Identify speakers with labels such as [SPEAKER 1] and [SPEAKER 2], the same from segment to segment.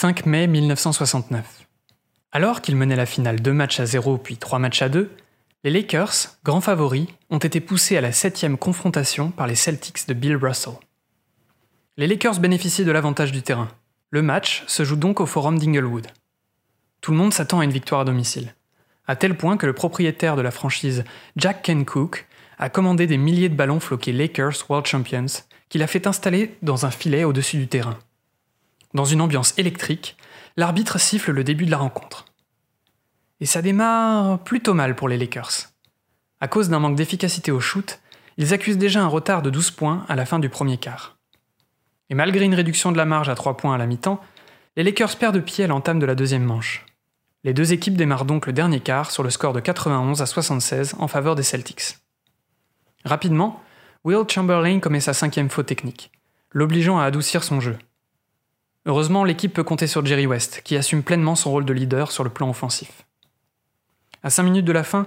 [SPEAKER 1] 5 mai 1969. Alors qu'ils menaient la finale 2 matchs à 0 puis 3 matchs à 2, les Lakers, grands favoris, ont été poussés à la septième confrontation par les Celtics de Bill Russell. Les Lakers bénéficient de l'avantage du terrain. Le match se joue donc au forum d'Inglewood. Tout le monde s'attend à une victoire à domicile, à tel point que le propriétaire de la franchise, Jack Ken Cook, a commandé des milliers de ballons floqués Lakers World Champions qu'il a fait installer dans un filet au-dessus du terrain. Dans une ambiance électrique, l'arbitre siffle le début de la rencontre. Et ça démarre plutôt mal pour les Lakers. À cause d'un manque d'efficacité au shoot, ils accusent déjà un retard de 12 points à la fin du premier quart. Et malgré une réduction de la marge à 3 points à la mi-temps, les Lakers perdent pied à l'entame de la deuxième manche. Les deux équipes démarrent donc le dernier quart sur le score de 91 à 76 en faveur des Celtics. Rapidement, Will Chamberlain commet sa cinquième faute technique, l'obligeant à adoucir son jeu. Heureusement, l'équipe peut compter sur Jerry West, qui assume pleinement son rôle de leader sur le plan offensif. À 5 minutes de la fin,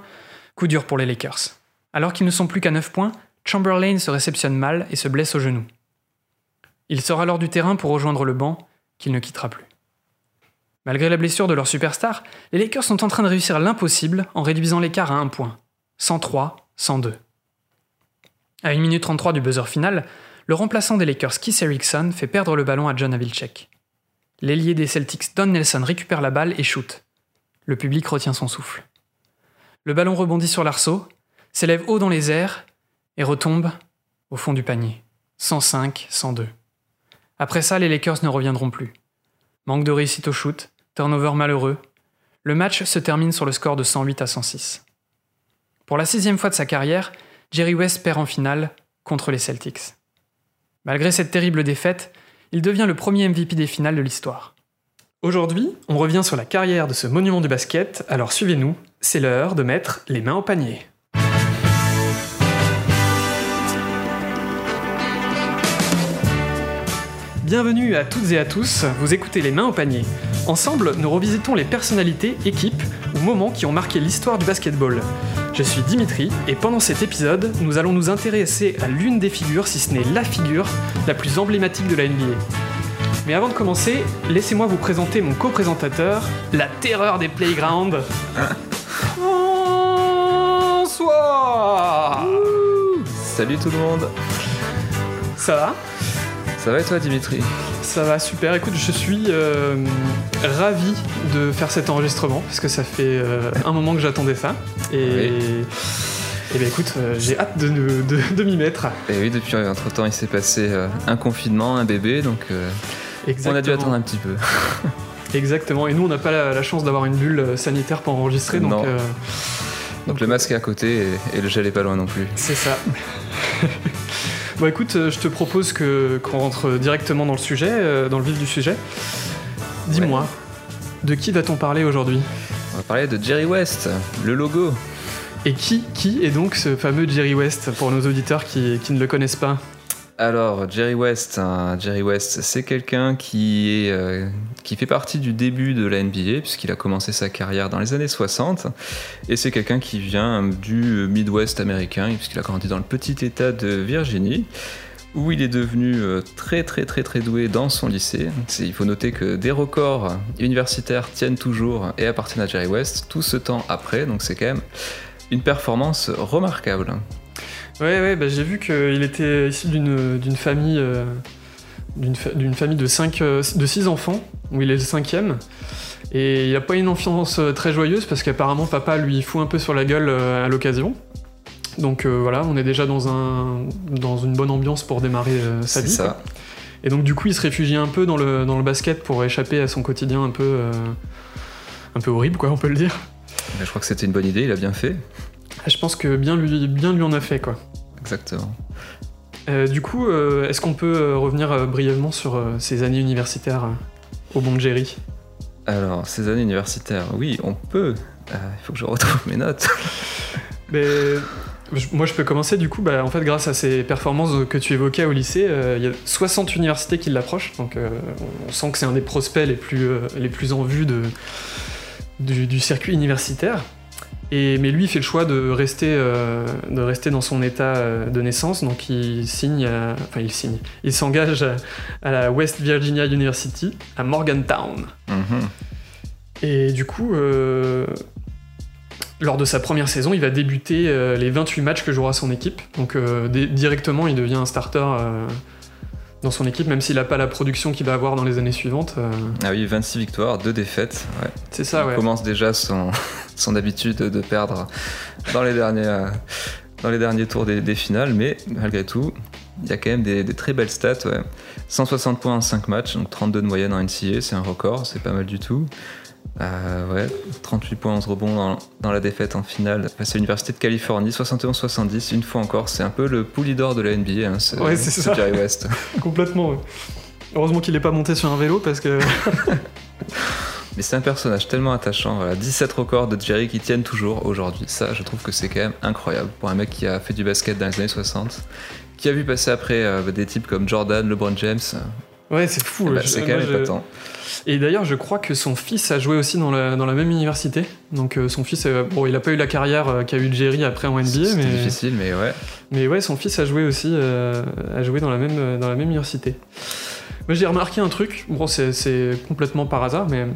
[SPEAKER 1] coup dur pour les Lakers. Alors qu'ils ne sont plus qu'à 9 points, Chamberlain se réceptionne mal et se blesse au genou. Il sort alors du terrain pour rejoindre le banc, qu'il ne quittera plus. Malgré la blessure de leur superstar, les Lakers sont en train de réussir l'impossible en réduisant l'écart à 1 point. 103, 102. À 1 minute 33 du buzzer final, le remplaçant des Lakers, Keith Erickson, fait perdre le ballon à John Havlicek. L'ailier des Celtics, Don Nelson, récupère la balle et shoot. Le public retient son souffle. Le ballon rebondit sur l'arceau, s'élève haut dans les airs et retombe au fond du panier. 105, 102. Après ça, les Lakers ne reviendront plus. Manque de réussite au shoot, turnover malheureux. Le match se termine sur le score de 108 à 106. Pour la sixième fois de sa carrière, Jerry West perd en finale contre les Celtics. Malgré cette terrible défaite, il devient le premier MVP des finales de l'histoire. Aujourd'hui, on revient sur la carrière de ce monument du basket, alors suivez-nous, c'est l'heure de mettre les mains au panier. Bienvenue à toutes et à tous, vous écoutez Les Mains au panier. Ensemble, nous revisitons les personnalités, équipes ou moments qui ont marqué l'histoire du basketball. Je suis Dimitri et pendant cet épisode, nous allons nous intéresser à l'une des figures, si ce n'est la figure, la plus emblématique de la NBA. Mais avant de commencer, laissez-moi vous présenter mon co-présentateur, la terreur des playgrounds. Bonsoir
[SPEAKER 2] Salut tout le monde
[SPEAKER 1] Ça va?
[SPEAKER 2] Ça va et toi Dimitri
[SPEAKER 1] Ça va super. Écoute, je suis euh, ravi de faire cet enregistrement parce que ça fait euh, un moment que j'attendais ça. Et, et ben écoute, euh, j'ai hâte de, de- de m'y mettre.
[SPEAKER 2] Et oui, depuis entre temps il s'est passé euh, un confinement, un bébé, donc euh, on a dû attendre un petit peu.
[SPEAKER 1] Exactement. Et nous, on n'a pas la, la chance d'avoir une bulle sanitaire pour enregistrer, donc
[SPEAKER 2] Donc le masque est à côté et, et le gel est pas loin non plus.
[SPEAKER 1] c'est ça. bon, écoute, euh, je te propose que qu'on rentre directement dans le sujet, euh, dans le vif du sujet. Dis-moi, de qui va-t-on parler aujourd'hui?
[SPEAKER 2] On va parler de Jerry West, le logo.
[SPEAKER 1] Et qui, qui est donc ce fameux Jerry West pour nos auditeurs qui, qui ne le connaissent pas?
[SPEAKER 2] Alors Jerry West, hein, West, c'est quelqu'un qui euh, qui fait partie du début de la NBA puisqu'il a commencé sa carrière dans les années 60 et c'est quelqu'un qui vient du Midwest américain puisqu'il a grandi dans le petit état de Virginie où il est devenu euh, très très très très doué dans son lycée. Il faut noter que des records universitaires tiennent toujours et appartiennent à Jerry West tout ce temps après, donc c'est quand même une performance remarquable.
[SPEAKER 1] Ouais, ouais, bah, j'ai vu qu'il était issu d'une d'une famille, euh, d'une fa- d'une famille de, cinq, euh, de six enfants, où il est le cinquième. Et il n'a pas une enfance euh, très joyeuse parce qu'apparemment papa lui fout un peu sur la gueule à l'occasion. Donc euh, voilà, on est déjà dans, un, dans une bonne ambiance pour démarrer sa
[SPEAKER 2] C'est
[SPEAKER 1] vie.
[SPEAKER 2] ça.
[SPEAKER 1] Et donc du coup, il se réfugie un peu dans le, dans le basket pour échapper à son quotidien un peu, un peu horrible, quoi, on peut le dire.
[SPEAKER 2] Mais je crois que c'était une bonne idée, il a bien fait.
[SPEAKER 1] Et Je pense que bien lui, bien lui en a fait, quoi.
[SPEAKER 2] Exactement.
[SPEAKER 1] Euh, du coup, euh, est-ce qu'on peut euh, revenir brièvement sur ces années universitaires au bon Jerry?
[SPEAKER 2] Alors, ces années universitaires, oui, on peut. Il faut que je retrouve mes notes.
[SPEAKER 1] Mais, Moi, je peux commencer du coup. Bah, en fait, grâce à ces performances que tu évoquais au lycée, euh, il y a 60 universités qui l'approchent. Donc, euh, on sent que c'est un des prospects les plus, euh, les plus en vue de, du, du circuit universitaire. Et, mais lui, il fait le choix de rester, euh, de rester dans son état euh, de naissance, donc il signe, à- enfin il signe, il s'engage à, à la West Virginia University à Morgantown.
[SPEAKER 2] Mhm.
[SPEAKER 1] Et du coup, euh, lors de sa première saison, il va débuter euh, les 28 matchs que jouera son équipe. Donc euh, directement, il devient un starter euh, dans son équipe, même s'il n'a pas la production qu'il va avoir dans les années suivantes. euh,
[SPEAKER 2] Ah oui, 26 victoires, 2 défaites. Ouais.
[SPEAKER 1] c'est ça,
[SPEAKER 2] il
[SPEAKER 1] ouais.
[SPEAKER 2] commence déjà son, son habitude de perdre dans les derniers, euh, dans les derniers tours des, des finales, mais malgré tout, il y a quand même des, des très belles stats. ouais. 160 points en 5 matchs, donc 32 de moyenne en NCA, c'est un record, c'est pas mal du tout. Euh, ouais, 38 points, 11 rebonds dans, dans la défaite en finale face à l'Université de Californie, 71-70, une fois encore, c'est un peu le poulie d'or de la NBA, hein, ce-
[SPEAKER 1] Ouais, c'est
[SPEAKER 2] ce
[SPEAKER 1] ça.
[SPEAKER 2] Jerry West.
[SPEAKER 1] Complètement. ouais. Heureusement qu'il n'est pas monté sur un vélo parce que.
[SPEAKER 2] Mais c'est un personnage tellement attachant. Voilà. 17 records de Jerry qui tiennent toujours aujourd'hui. Ça, je trouve que c'est quand même incroyable pour un mec qui a fait du basket dans les années 60, qui a vu passer après euh, des types comme Jordan, LeBron James.
[SPEAKER 1] Ouais, c'est fou. Je-
[SPEAKER 2] c'est quand même
[SPEAKER 1] je-
[SPEAKER 2] épatant.
[SPEAKER 1] Et d'ailleurs, je crois que son fils a joué aussi dans la, dans la même université. Donc euh, son fils, euh, bon, il a pas eu la carrière euh, qu'a eu Jerry après en NBA,
[SPEAKER 2] C'était
[SPEAKER 1] mais,
[SPEAKER 2] difficile, mais ouais.
[SPEAKER 1] mais ouais, son fils a joué aussi, a joué dans la même, dans la même université. Moi, j'ai remarqué un truc. Bon, c'est c'est complètement par hasard, mais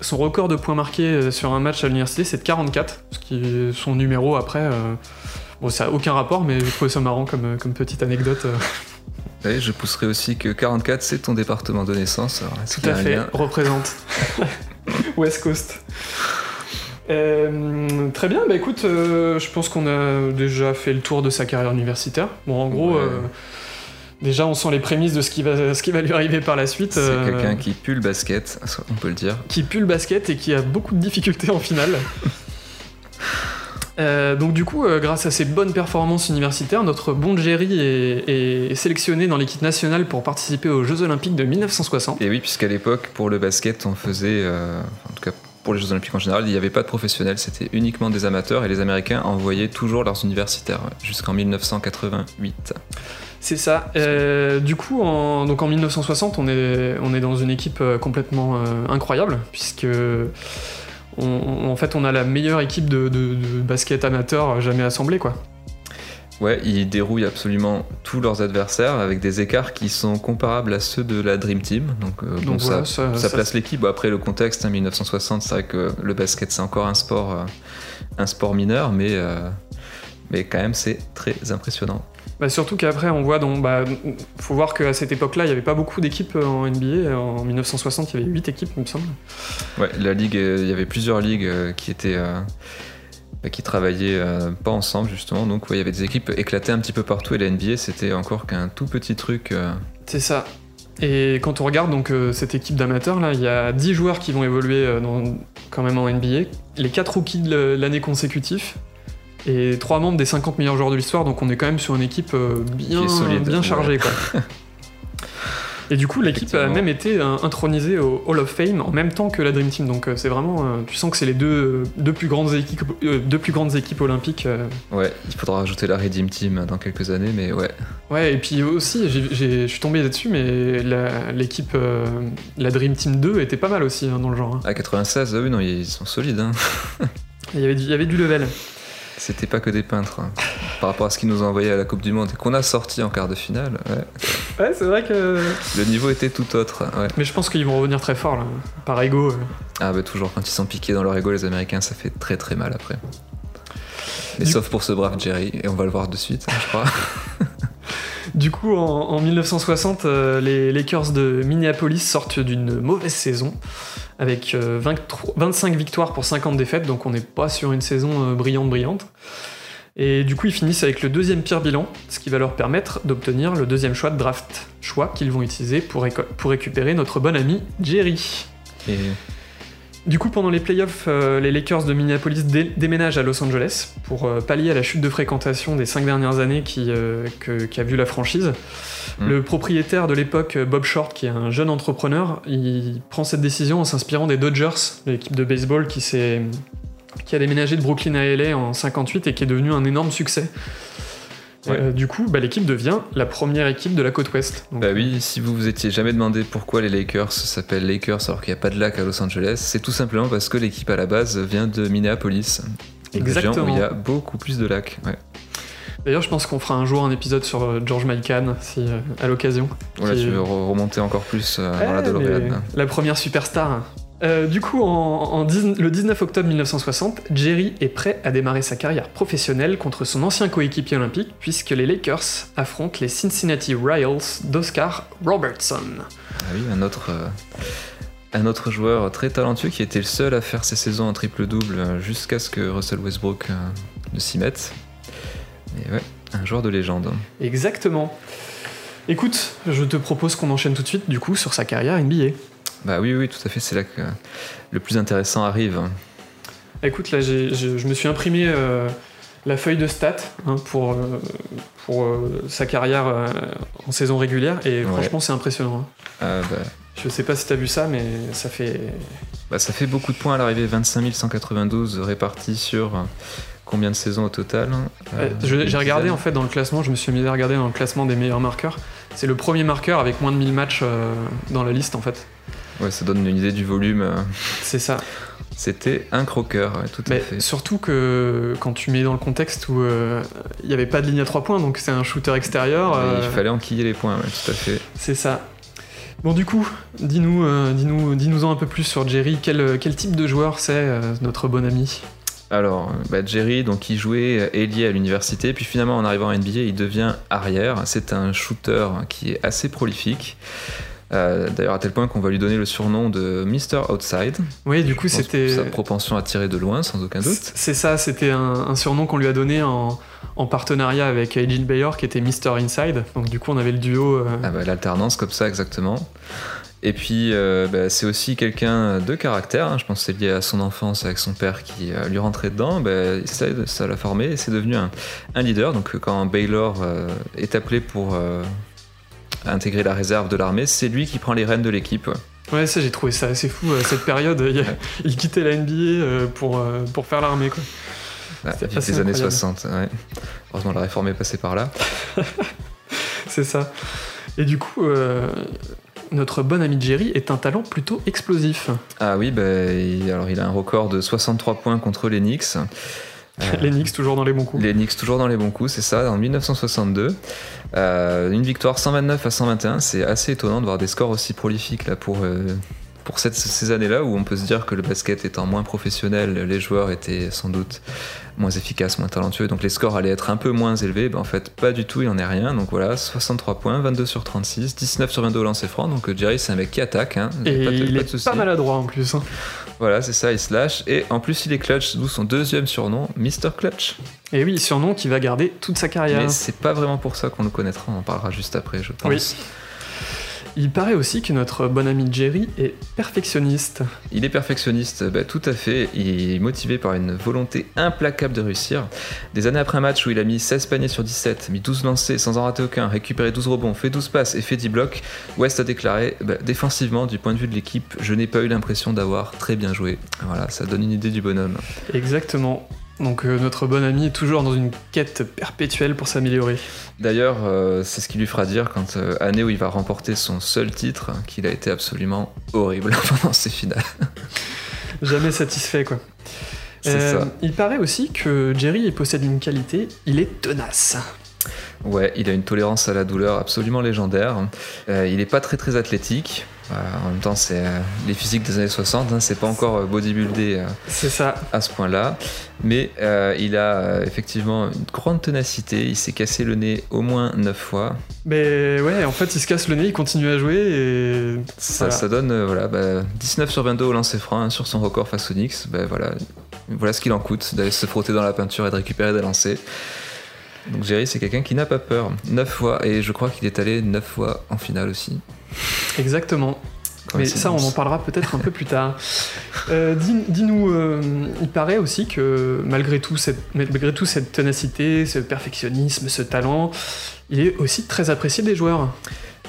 [SPEAKER 1] son record de points marqués sur un match à l'université, c'est de 44, ce qui est son numéro après. Bon, ça a aucun rapport, mais j'ai trouvé ça marrant comme, comme petite anecdote.
[SPEAKER 2] Je pousserai aussi que 44, c'est ton département de naissance. Alors,
[SPEAKER 1] Tout à fait, représente. West Coast. Euh, très bien, bah écoute, euh, je pense qu'on a déjà fait le tour de sa carrière universitaire. Bon, en gros,
[SPEAKER 2] Ouais.
[SPEAKER 1] euh, déjà on sent les prémices de ce qui va, ce qui va lui arriver par la suite.
[SPEAKER 2] C'est quelqu'un qui pue le basket, on peut le dire.
[SPEAKER 1] qui pue le basket et qui a beaucoup de difficultés en finale. Euh, donc du coup, euh, grâce à ses bonnes performances universitaires, notre bon Jerry est, est sélectionné dans l'équipe nationale pour participer aux Jeux Olympiques de 1960.
[SPEAKER 2] Et oui, puisqu'à l'époque, pour le basket, on faisait, euh, en tout cas pour les Jeux Olympiques en général, il n'y avait pas de professionnels, c'était uniquement des amateurs et les Américains envoyaient toujours leurs universitaires jusqu'en 1988.
[SPEAKER 1] C'est ça. Euh, du coup, en, donc en 1960, on est, on est dans une équipe complètement euh, incroyable, puisque on- on- en fait, on a la meilleure équipe de, de- de basket amateur jamais assemblée, quoi.
[SPEAKER 2] Ouais, ils dérouillent absolument tous leurs adversaires avec des écarts qui sont comparables à ceux de la Dream Team. Donc, euh, bon,
[SPEAKER 1] voilà,
[SPEAKER 2] ça,
[SPEAKER 1] ça-
[SPEAKER 2] ça
[SPEAKER 1] ça-
[SPEAKER 2] place l'équipe. Bon, après, le contexte, hein, 1960, c'est vrai que le basket, c'est encore un sport, euh, un sport mineur, mais, euh, mais quand même, c'est très impressionnant.
[SPEAKER 1] Bah, surtout qu'après, on voit, donc, bah, faut voir qu'à cette époque-là, il n'y avait pas beaucoup d'équipes euh, en NBA. En 1960, il y avait 8 équipes, il me semble.
[SPEAKER 2] Ouais, la ligue, euh, il y avait plusieurs ligues euh, qui étaient. euh, bah, qui travaillaient euh, pas ensemble justement, donc ouais, il y avait des équipes éclatées un petit peu partout et la NBA c'était encore qu'un tout petit truc. euh,
[SPEAKER 1] C'est ça. Et quand on regarde donc cette équipe d'amateurs là, il y a 10 joueurs qui vont évoluer dans- quand même en NBA, les 4 rookies de l'année consécutive et 3 membres des 50 meilleurs joueurs de l'histoire, donc on est quand même sur une équipe euh, bien,
[SPEAKER 2] solide,
[SPEAKER 1] bien
[SPEAKER 2] ouais.
[SPEAKER 1] chargée quoi. Et du coup, l'équipe a même été euh, intronisée au Hall of Fame en même temps que la Dream Team. Donc euh, c'est vraiment, tu sens que c'est les deux, deux plus grandes équipes, deux plus grandes équipes olympiques.
[SPEAKER 2] Ouais, il faudra rajouter la Redeem Team dans quelques années, mais ouais.
[SPEAKER 1] Ouais, et puis aussi, je suis tombé là-dessus, mais l'équipe, la Dream Team 2 était pas mal aussi hein, dans le genre. hein.
[SPEAKER 2] À 96, ah oui, non, ils sont solides. Hein.
[SPEAKER 1] Il y avait du, il y avait du level.
[SPEAKER 2] C'était pas que des peintres. hein. Par rapport à ce qu'ils nous ont envoyé à la Coupe du Monde et qu'on a sorti en quart de finale, ouais.
[SPEAKER 1] Ouais, c'est vrai que.
[SPEAKER 2] le niveau était tout autre. Ouais.
[SPEAKER 1] Mais je pense qu'ils vont revenir très fort là, par ego. euh.
[SPEAKER 2] Ah bah toujours, quand ils sont piqués dans leur ego, les Américains, ça fait très très mal après. Mais
[SPEAKER 1] Du-
[SPEAKER 2] sauf pour ce brave Jerry, et on va le voir de suite, hein, je crois.
[SPEAKER 1] Du coup, en, en 1960, euh, les Lakers de Minneapolis sortent d'une mauvaise saison, avec euh, 23 25 victoires pour 50 défaites, donc on n'est pas sur une saison euh, brillante brillante. Et du coup, ils finissent avec le deuxième pire bilan, ce qui va leur permettre d'obtenir le deuxième choix de draft, choix qu'ils vont utiliser pour, récupérer notre bon ami Jerry. Du coup, pendant les playoffs, euh, les Lakers de Minneapolis dé- déménagent à Los Angeles pour euh, pallier à la chute de fréquentation des cinq dernières années qui, euh, que- qu'a vu la franchise.
[SPEAKER 2] Mm.
[SPEAKER 1] Le propriétaire de l'époque, Bob Short, qui est un jeune entrepreneur, il prend cette décision en s'inspirant des Dodgers, l'équipe de baseball qui qui a déménagé de Brooklyn à LA en 58 et qui est devenu un énorme succès.
[SPEAKER 2] Ouais.
[SPEAKER 1] Euh, du coup, bah, l'équipe devient la première équipe de la côte ouest. Donc,
[SPEAKER 2] Bah oui, si vous vous étiez jamais demandé pourquoi les Lakers s'appellent Lakers alors qu'il n'y a pas de lac à Los Angeles, c'est tout simplement parce que l'équipe à la base vient de Minneapolis. Région où
[SPEAKER 1] Exactement.
[SPEAKER 2] il y a beaucoup plus de lacs. Ouais.
[SPEAKER 1] D'ailleurs, je pense qu'on fera un jour un épisode sur euh, George Mikan, si euh, à l'occasion.
[SPEAKER 2] Voilà,
[SPEAKER 1] Qui-
[SPEAKER 2] tu veux re- remonter encore plus dans la
[SPEAKER 1] Eh. La première superstar. Euh, du coup, en, en dix- le 19 octobre 1960, Jerry est prêt à démarrer sa carrière professionnelle contre son ancien coéquipier olympique, puisque les Lakers affrontent les Cincinnati Royals d'Oscar Robertson.
[SPEAKER 2] Ah oui, un autre, euh, un autre joueur très talentueux qui était le seul à faire ses saisons en triple-double euh, jusqu'à ce que Russell Westbrook euh, ne s'y mette. Et ouais, un joueur de légende.
[SPEAKER 1] Exactement. Écoute, je te propose qu'on enchaîne tout de suite, du coup, sur sa carrière NBA.
[SPEAKER 2] Bah oui, oui, tout à fait, c'est là que le plus intéressant arrive.
[SPEAKER 1] Écoute, là, j'ai- je, je me suis imprimé euh, la feuille de stats hein, pour, euh, pour euh, sa carrière en saison régulière, et
[SPEAKER 2] Ouais.
[SPEAKER 1] franchement, c'est impressionnant. hein.
[SPEAKER 2] Euh, bah,
[SPEAKER 1] Je sais pas si t'as vu ça, mais ça fait.
[SPEAKER 2] bah, ça fait beaucoup de points à l'arrivée, 25 192 répartis sur combien de saisons au total
[SPEAKER 1] Euh,
[SPEAKER 2] une
[SPEAKER 1] J'ai regardé en fait dans le classement, je me suis mis à regarder dans le classement des meilleurs marqueurs. C'est le premier marqueur avec moins de 1000 matchs euh, dans la liste en fait.
[SPEAKER 2] Ouais, ça donne une idée du volume. euh,
[SPEAKER 1] C'est ça.
[SPEAKER 2] C'était un croqueur, ouais, tout à
[SPEAKER 1] Mais
[SPEAKER 2] fait.
[SPEAKER 1] surtout que quand tu mets dans le contexte où euh, il n'y avait pas de ligne à 3 points, donc c'est un shooter extérieur.
[SPEAKER 2] Mais
[SPEAKER 1] euh,
[SPEAKER 2] Il fallait enquiller les points, ouais, tout à fait.
[SPEAKER 1] C'est ça. Bon du coup, dis-nous, euh, dis-nous, dis-nous-en un peu plus sur Jerry. Quel, quel type de joueur c'est euh, notre bon ami?
[SPEAKER 2] Alors, bah, Jerry, donc il jouait euh, ailier à l'université, puis finalement en arrivant à NBA, il devient arrière. C'est un shooter qui est assez prolifique. Euh, D'ailleurs, à tel point qu'on va lui donner le surnom de Mr. Outside.
[SPEAKER 1] Oui, du coup c'était.
[SPEAKER 2] Sa propension à tirer de loin, sans aucun doute.
[SPEAKER 1] C'est ça, c'était un, un surnom qu'on lui a donné en, en partenariat avec Agent Bayer qui était Mr. Inside. Donc du coup on avait le duo. euh,
[SPEAKER 2] Ah bah, L'alternance, comme ça, exactement. Et puis, euh, bah, c'est aussi quelqu'un de caractère. hein. Je pense que c'est lié à son enfance avec son père qui euh, lui rentrait dedans. Bah, ça l'a formé et c'est devenu un, un leader. Donc, quand Baylor euh, est appelé pour intégrer la réserve de l'armée, c'est lui qui prend les rênes de l'équipe. ouais.
[SPEAKER 1] Ça j'ai trouvé ça assez fou euh, cette période. Il, il quittait la NBA euh, pour, euh, pour faire l'armée quoi.
[SPEAKER 2] Ah, les années
[SPEAKER 1] incroyable.
[SPEAKER 2] 60. ouais. Heureusement, la réforme est passée par là.
[SPEAKER 1] C'est ça. Et du coup, euh, notre bon ami Jerry est un talent plutôt explosif.
[SPEAKER 2] Ah oui, bah, il, alors il a un record de 63 points contre les Knicks. Euh,
[SPEAKER 1] Les Knicks toujours dans les bons coups.
[SPEAKER 2] Les Knicks toujours dans les bons coups, c'est ça, en 1962. Euh, une victoire 129 à 121, c'est assez étonnant de voir des scores aussi prolifiques là pour, euh, pour cette- ces années-là où on peut se dire que le basket étant moins professionnel, les joueurs étaient sans doute moins efficaces, moins talentueux, donc les scores allaient être un peu moins élevés. Ben, en fait, pas du tout, il en est rien. Donc voilà, 63 points, 22 sur 36, 19 sur 22 au lancer franc. Donc Jerry, c'est un mec qui attaque. Hein,
[SPEAKER 1] Et
[SPEAKER 2] pas
[SPEAKER 1] il
[SPEAKER 2] pas
[SPEAKER 1] est pas maladroit en plus. hein.
[SPEAKER 2] Voilà, c'est ça, il se lâche. Et en plus, il est clutch, d'où son deuxième surnom, Mr. Clutch.
[SPEAKER 1] Et oui, surnom qui va garder toute sa carrière.
[SPEAKER 2] Mais c'est pas vraiment pour ça qu'on le connaîtra, on en parlera juste après, je pense.
[SPEAKER 1] Oui. Il paraît aussi que notre bon ami Jerry est perfectionniste.
[SPEAKER 2] Il est perfectionniste, bah, tout à fait. Il est motivé par une volonté implacable de réussir. Des années après un match où il a mis 16 paniers sur 17, mis 12 lancés sans en rater aucun, récupéré 12 rebonds, fait 12 passes et fait 10 blocs, West a déclaré bah, Défensivement, du point de vue de l'équipe, je n'ai pas eu l'impression d'avoir très bien joué. Voilà, ça donne une idée du bonhomme.
[SPEAKER 1] Exactement. Donc euh, notre bon ami est toujours dans une quête perpétuelle pour s'améliorer.
[SPEAKER 2] D'ailleurs, euh, c'est ce qui lui fera dire quand euh, année où il va remporter son seul titre, qu'il a été absolument horrible pendant ces finales.
[SPEAKER 1] Jamais satisfait quoi. Euh,
[SPEAKER 2] ça.
[SPEAKER 1] Il paraît aussi que Jerry possède une qualité, il est tenace.
[SPEAKER 2] Ouais, il a une tolérance à la douleur absolument légendaire. Euh, il est pas très très athlétique. Euh, en même temps, c'est euh, les physiques des années 60, hein, c'est pas encore bodybuildé
[SPEAKER 1] ça.
[SPEAKER 2] à ce point-là. Mais il a effectivement une grande ténacité. Il s'est cassé le nez au moins 9 fois.
[SPEAKER 1] Mais ouais, en fait, il se casse le nez, il continue à jouer et.
[SPEAKER 2] Ça,
[SPEAKER 1] Voilà.
[SPEAKER 2] ça donne voilà, bah, 19 sur 22 au lancer franc hein, sur son record face aux Knicks. Bah, voilà, voilà ce qu'il en coûte d'aller se frotter dans la peinture et de récupérer des lancers. Donc Jerry, c'est quelqu'un qui n'a pas peur. 9 fois, et je crois qu'il est allé 9 fois en finale aussi.
[SPEAKER 1] Exactement. Mais ça, on en parlera peut-être un peu plus tard. Euh, dis- Dis-nous, euh, il paraît aussi que malgré tout, cette, malgré tout cette ténacité, ce perfectionnisme, ce talent, il est aussi très apprécié des joueurs.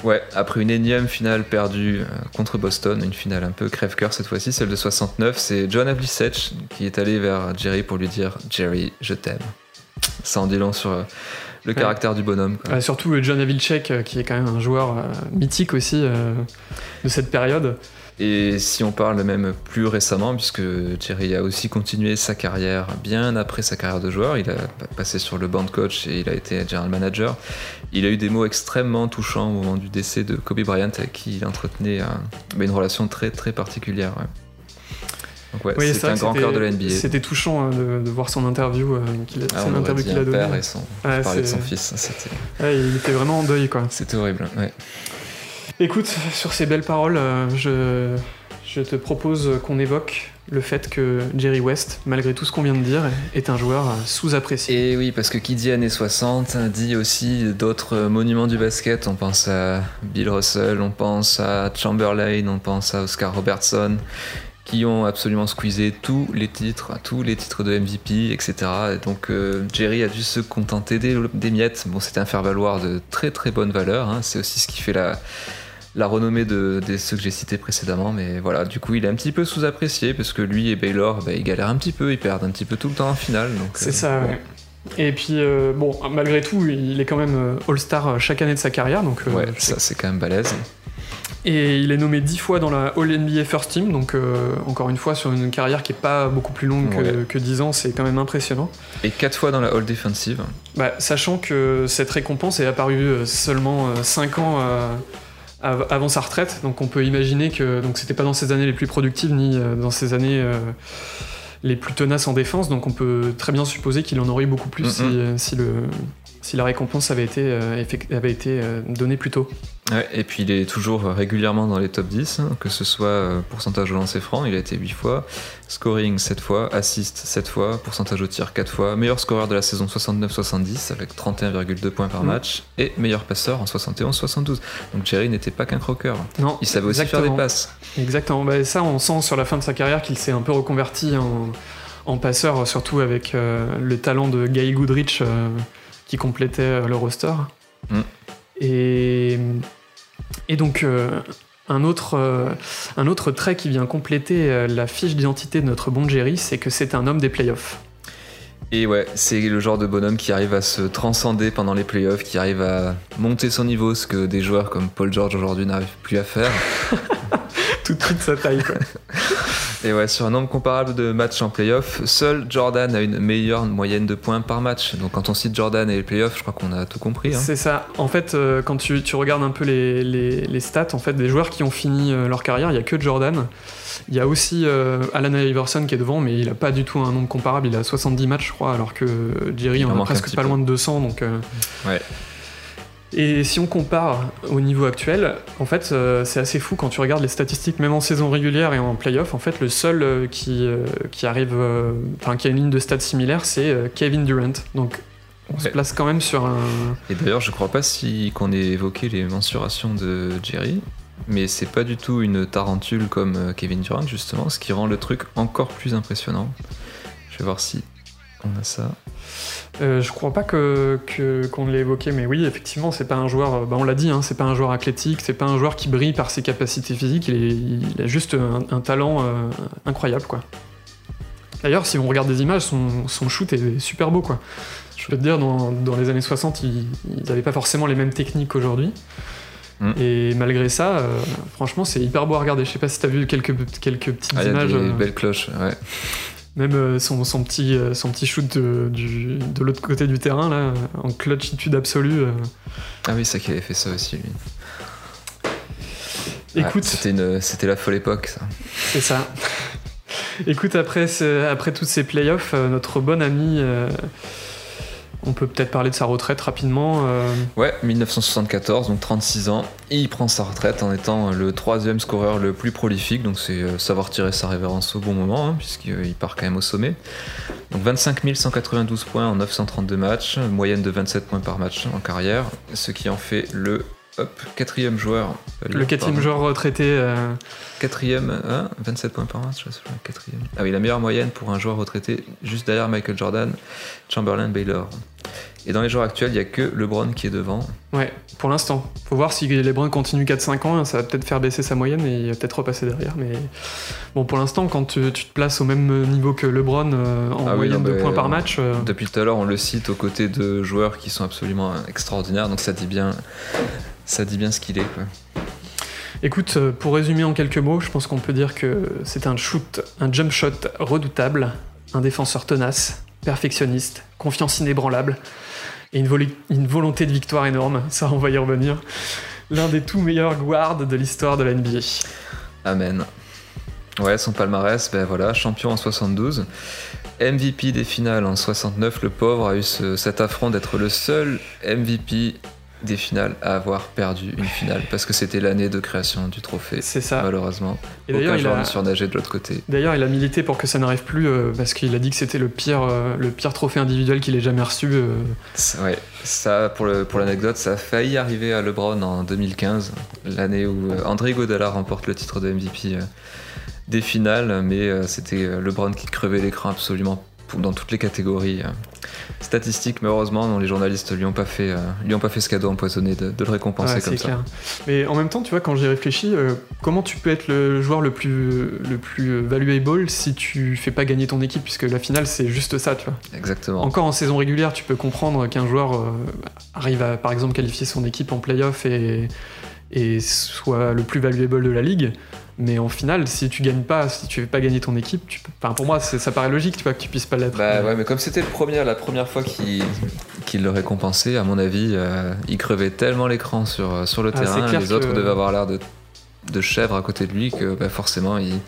[SPEAKER 2] Ouais, après une énième finale perdue euh, contre Boston, une finale un peu crève-cœur cette fois-ci, celle de 69, c'est John Havlicek qui est allé vers Jerry pour lui dire Jerry, je t'aime. Ça en dit long sur euh, le
[SPEAKER 1] Ouais.
[SPEAKER 2] caractère du bonhomme. quoi.
[SPEAKER 1] Surtout euh, John Havlicek, euh, qui est quand même un joueur mythique aussi de cette période.
[SPEAKER 2] Et si on parle même plus récemment, puisque Jerry a aussi continué sa carrière bien après sa carrière de joueur, il a passé sur le banc coach et il a été general manager. Il a eu des mots extrêmement touchants au moment du décès de Kobe Bryant, avec qui il entretenait une relation très très particulière. Ouais. C'est un grand cœur de la NBA.
[SPEAKER 1] C'était touchant hein, de, voir son interview, euh, qu'il a, ah, interview qu'il a donné.
[SPEAKER 2] Père et son, parlait de son fils.
[SPEAKER 1] il était vraiment en deuil, quoi.
[SPEAKER 2] C'était horrible. Ouais.
[SPEAKER 1] Écoute, sur ces belles paroles, euh, je, je te propose qu'on évoque le fait que Jerry West, malgré tout ce qu'on vient de dire, est un joueur sous-apprécié.
[SPEAKER 2] Et oui, parce que qui dit années 60 dit aussi d'autres monuments du basket. On pense à Bill Russell, on pense à Chamberlain, on pense à Oscar Robertson, qui ont absolument squeezé tous les titres, tous les titres de MVP, etc. Et donc euh, Jerry a dû se contenter des, des miettes. Bon, c'était un faire-valoir de très très bonne valeur. Hein. C'est aussi ce qui fait la la renommée de, ceux que j'ai cités précédemment, mais voilà, du coup, il est un petit peu sous-apprécié parce que lui et Baylor, bah, ils galèrent un petit peu, ils perdent un petit peu tout le temps en finale.
[SPEAKER 1] C'est euh, ça, ouais. Et puis, euh, bon, malgré tout, il est quand même All-Star chaque année de sa carrière, donc.
[SPEAKER 2] ouais, ça c'est quand même balèze.
[SPEAKER 1] Et il est nommé 10 fois dans la All NBA First Team, donc encore une fois sur une carrière qui est pas beaucoup plus longue que, 10 ans, c'est quand même impressionnant.
[SPEAKER 2] Et 4 fois dans la All Defensive.
[SPEAKER 1] Bah, sachant que cette récompense est apparue seulement 5 ans avant sa retraite. Donc on peut imaginer que donc c'était pas dans ses années les plus productives ni euh, dans ses années euh, les plus tenaces en défense. Donc on peut très bien supposer qu'il en aurait eu beaucoup plus si, si, le si la récompense avait été, euh, avait été euh, donnée plus tôt.
[SPEAKER 2] Ouais, et puis il est toujours régulièrement dans les top 10, hein, que ce soit euh, pourcentage au lancer franc, il a été 8 fois, scoring 7 fois, assist 7 fois, pourcentage au tir 4 fois, meilleur scoreur de la saison 69-70 avec 31,2 points par mm. match, et meilleur passeur en 71-72. Donc Jerry n'était pas qu'un croqueur.
[SPEAKER 1] Non,
[SPEAKER 2] il savait aussi faire des passes.
[SPEAKER 1] Exactement, bah, ça on sent sur la fin de sa carrière qu'il s'est un peu reconverti en, passeur, surtout avec le talent de Gail Goodrich qui complétait euh, le roster. Mm. Et, et donc, euh, un, autre, euh, un autre trait qui vient compléter la fiche d'identité de notre bon Jerry, c'est que c'est un homme des playoffs.
[SPEAKER 2] Et ouais, c'est le genre de bonhomme qui arrive à se transcender pendant les playoffs, qui arrive à monter son niveau, ce que des joueurs comme Paul George aujourd'hui n'arrivent plus à faire.
[SPEAKER 1] Tout de suite sa taille, quoi.
[SPEAKER 2] Et ouais, sur un nombre comparable de matchs en playoff, seul Jordan a une meilleure moyenne de points par match. Donc quand on cite Jordan et les playoffs, je crois qu'on a tout compris. Hein.
[SPEAKER 1] C'est ça. En fait, euh, quand tu, regardes un peu les, les, stats, en fait, des joueurs qui ont fini euh, leur carrière, il n'y a que Jordan. Il y a aussi euh, Alan Iverson qui est devant, mais il n'a pas du tout un nombre comparable. Il a 70 matchs, je crois, alors que Jerry en a presque pas loin de 200. Donc,
[SPEAKER 2] ouais.
[SPEAKER 1] Et si on compare au niveau actuel, en fait, euh, c'est assez fou quand tu regardes les statistiques, même en saison régulière et en playoff. En fait, le seul euh, qui, euh, qui arrive, enfin, qui a une ligne de stats similaire, c'est Kevin Durant. Donc, on se place quand même sur un.
[SPEAKER 2] Et d'ailleurs, je crois pas si qu'on ait évoqué les mensurations de Jerry, mais c'est pas du tout une tarentule comme Kevin Durant justement, ce qui rend le truc encore plus impressionnant. Je vais voir si on a ça.
[SPEAKER 1] Euh, je crois pas que qu'on l'ait évoqué, mais oui, effectivement, c'est pas un joueur. Euh, bah, on l'a dit, hein, c'est pas un joueur athlétique, c'est pas un joueur qui brille par ses capacités physiques. Il, a juste un, talent euh, incroyable, quoi. D'ailleurs, si on regarde des images, son, shoot est super beau, quoi. Je peux te dire, dans, les années 60, ils n'avaient pas forcément les mêmes techniques qu'aujourd'hui. Mm. Et malgré ça, franchement, c'est hyper beau à regarder. Je sais pas si t'as vu quelques, quelques petites ah, images.
[SPEAKER 2] des belles cloches, ouais.
[SPEAKER 1] Même euh, son, son, petit, euh, son petit shoot de, du, de l'autre côté du terrain, là, en clutchitude absolue. Euh.
[SPEAKER 2] Ah oui, c'est qu'il avait fait ça aussi, lui.
[SPEAKER 1] Écoute.
[SPEAKER 2] c'était la folle époque, ça.
[SPEAKER 1] C'est ça. Écoute, après, après toutes ces playoffs, notre bon ami on peut peut-être parler de sa retraite rapidement. Euh.
[SPEAKER 2] Ouais, 1974, donc 36 ans. il prend sa retraite en étant le troisième scoreur le plus prolifique, donc c'est euh, savoir tirer sa révérence au bon moment, hein, puisqu'il part quand même au sommet. Donc 25 192 points en 932 matchs, moyenne de 27 points par match en carrière, ce qui en fait le Hop, quatrième joueur.
[SPEAKER 1] Le quatrième joueur retraité. Euh.
[SPEAKER 2] Quatrième, 27 hein, points par match, quatrième. Ah oui, la meilleure moyenne pour un joueur retraité, juste derrière Michael Jordan, Chamberlain, Baylor. Et dans les joueurs actuels, il n'y a que LeBron qui est devant.
[SPEAKER 1] Ouais, pour l'instant. Faut voir si LeBron continue 4-5 ans, ça va peut-être faire baisser sa moyenne et il va peut-être repasser derrière. Mais bon, pour l'instant, quand tu, te places au même niveau que LeBron euh, en ah moyenne de points par match. Euh,
[SPEAKER 2] depuis tout à l'heure, on le cite aux côtés de joueurs qui sont absolument extraordinaires, donc ça dit bien ça dit bien ce qu'il est. Quoi.
[SPEAKER 1] Écoute, euh, pour résumer en quelques mots, je pense qu'on peut dire que c'est un shoot, un jump shot redoutable, un défenseur tenace, perfectionniste, confiance inébranlable et une, voli- une volonté de victoire énorme. Ça, on va y revenir. L'un des tout meilleurs guards de l'histoire de la NBA.
[SPEAKER 2] Amen. Ouais, son palmarès, ben voilà, champion en 72, MVP des finales en 69. Le pauvre a eu ce- cet affront d'être le seul MVP des finales à avoir perdu une finale parce que c'était l'année de création du trophée.
[SPEAKER 1] C'est ça.
[SPEAKER 2] Malheureusement,
[SPEAKER 1] Et d'ailleurs, il a,
[SPEAKER 2] ne surnageait de l'autre côté.
[SPEAKER 1] d'ailleurs, il a milité pour que ça n'arrive plus euh, parce qu'il a dit que c'était le pire, euh, le pire trophée individuel qu'il ait jamais reçu. euh.
[SPEAKER 2] Ça- Ouais, ça pour le pour l'anecdote, ça a failli arriver à LeBron en 2015, l'année où André Godala remporte le titre de MVP des finales, mais c'était LeBron qui crevait l'écran absolument dans toutes les catégories statistiques, mais heureusement, non, les journalistes lui ont pas fait euh, lui ont pas fait ce cadeau empoisonné de, de le récompenser
[SPEAKER 1] Ouais,
[SPEAKER 2] comme ça.
[SPEAKER 1] clair. Mais en même temps, tu vois, quand j'y réfléchis, euh, comment tu peux être le joueur le plus, le plus valuable si tu fais pas gagner ton équipe Puisque la finale, c'est juste ça, tu vois.
[SPEAKER 2] Exactement.
[SPEAKER 1] Encore en saison régulière, tu peux comprendre qu'un joueur euh, arrive à, par exemple, qualifier son équipe en playoff et, et soit le plus valuable de la ligue. Mais en finale, si tu gagnes pas, si tu fais pas gagner ton équipe, tu peux... enfin, pour moi, ça paraît logique, tu vois, que tu puisses pas l'être.
[SPEAKER 2] Bah ouais, mais comme c'était le premier, la première fois qu'il qu'il le récompensait, à mon avis, euh, il crevait tellement l'écran sur, sur le
[SPEAKER 1] Ah,
[SPEAKER 2] terrain, les autres
[SPEAKER 1] que-
[SPEAKER 2] devaient avoir l'air de, de chèvres à côté de lui, que bah, forcément, ils,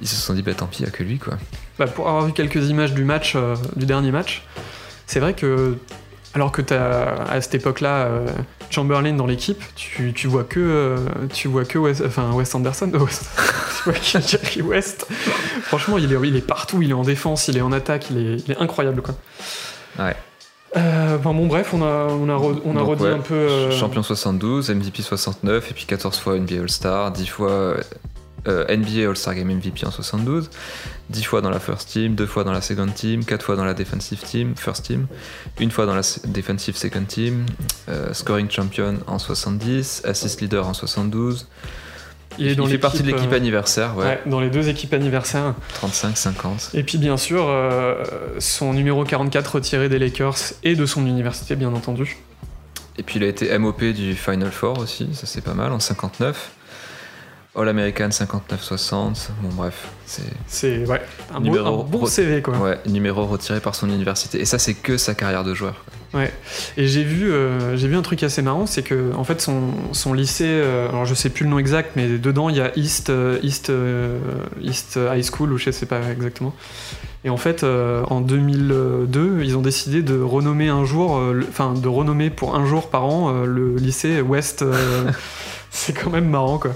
[SPEAKER 2] ils se sont dit, bah tant pis, il a que lui, quoi.
[SPEAKER 1] Bah, pour avoir vu quelques images du match, euh, du dernier match, c'est vrai que alors que tu as à cette époque-là euh, Chamberlain dans l'équipe, tu, tu vois que euh, tu vois que West, enfin Anderson, euh, West- tu vois que Jerry West. Franchement, il est, il est partout, il est en défense, il est en attaque, il est, il est incroyable quoi.
[SPEAKER 2] Ouais.
[SPEAKER 1] Euh, enfin bon bref, on a on a, re- on a
[SPEAKER 2] Donc,
[SPEAKER 1] redit
[SPEAKER 2] ouais,
[SPEAKER 1] un peu. euh,
[SPEAKER 2] Champion 72, MVP 69, et puis 14 fois NBA All-Star, 10 fois euh, NBA All-Star Game MVP en 72, 10 fois dans la First Team, 2 fois dans la Second Team, 4 fois dans la Defensive Team, First Team, une fois dans la Defensive Second Team, euh, Scoring Champion en 70, Assist Leader en 72.
[SPEAKER 1] il est dans
[SPEAKER 2] fait partie de l'équipe
[SPEAKER 1] euh,
[SPEAKER 2] anniversaire, ouais,
[SPEAKER 1] ouais, dans les deux équipes anniversaires.
[SPEAKER 2] 35-50.
[SPEAKER 1] Et puis bien sûr, euh, son numéro 44 retiré des Lakers et de son université bien entendu.
[SPEAKER 2] Et puis il a été MOP du Final Four aussi, ça c'est pas mal, en 59. All-American 59-60, bon bref, c'est
[SPEAKER 1] C'est ouais, un,
[SPEAKER 2] Numéro-
[SPEAKER 1] un bon CV quoi.
[SPEAKER 2] ouais, numéro retiré par son université. Et ça c'est que sa carrière de joueur.
[SPEAKER 1] Et j'ai vu, euh, j'ai vu un truc assez marrant, c'est que en fait son, son lycée, euh, alors je sais plus le nom exact, mais dedans il y a East euh, East East High School ou je sais pas exactement. Et en fait, en 2002, ils ont décidé de renommer un jour, enfin de renommer pour un jour par an le lycée West. c'est quand même marrant quoi.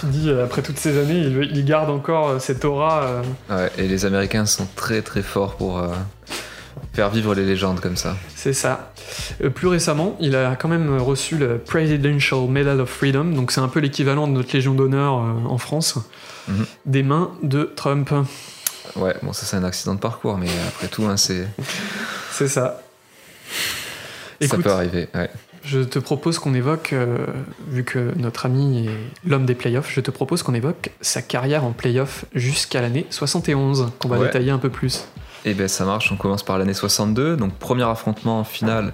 [SPEAKER 1] Tu dis, euh, après toutes ces années, il, il garde encore euh, cette aura. euh,
[SPEAKER 2] Ouais, et les Américains sont très très forts pour faire vivre les légendes comme ça.
[SPEAKER 1] C'est ça. Euh, plus récemment, il a quand même reçu le Presidential Medal of Freedom, donc c'est un peu l'équivalent de notre Légion d'honneur euh, en France,
[SPEAKER 2] Mhm.
[SPEAKER 1] des mains de Trump.
[SPEAKER 2] Ouais, bon ça c'est un accident de parcours, mais après tout, hein, c'est
[SPEAKER 1] C'est ça.
[SPEAKER 2] ça peut arriver. Ouais.
[SPEAKER 1] Je te propose qu'on évoque, euh, vu que notre ami est l'homme des playoffs, je te propose qu'on évoque sa carrière en playoffs jusqu'à l'année 71, qu'on va
[SPEAKER 2] Ouais.
[SPEAKER 1] détailler un peu plus.
[SPEAKER 2] Et ben ça marche, on commence par l'année 62, donc premier affrontement en finale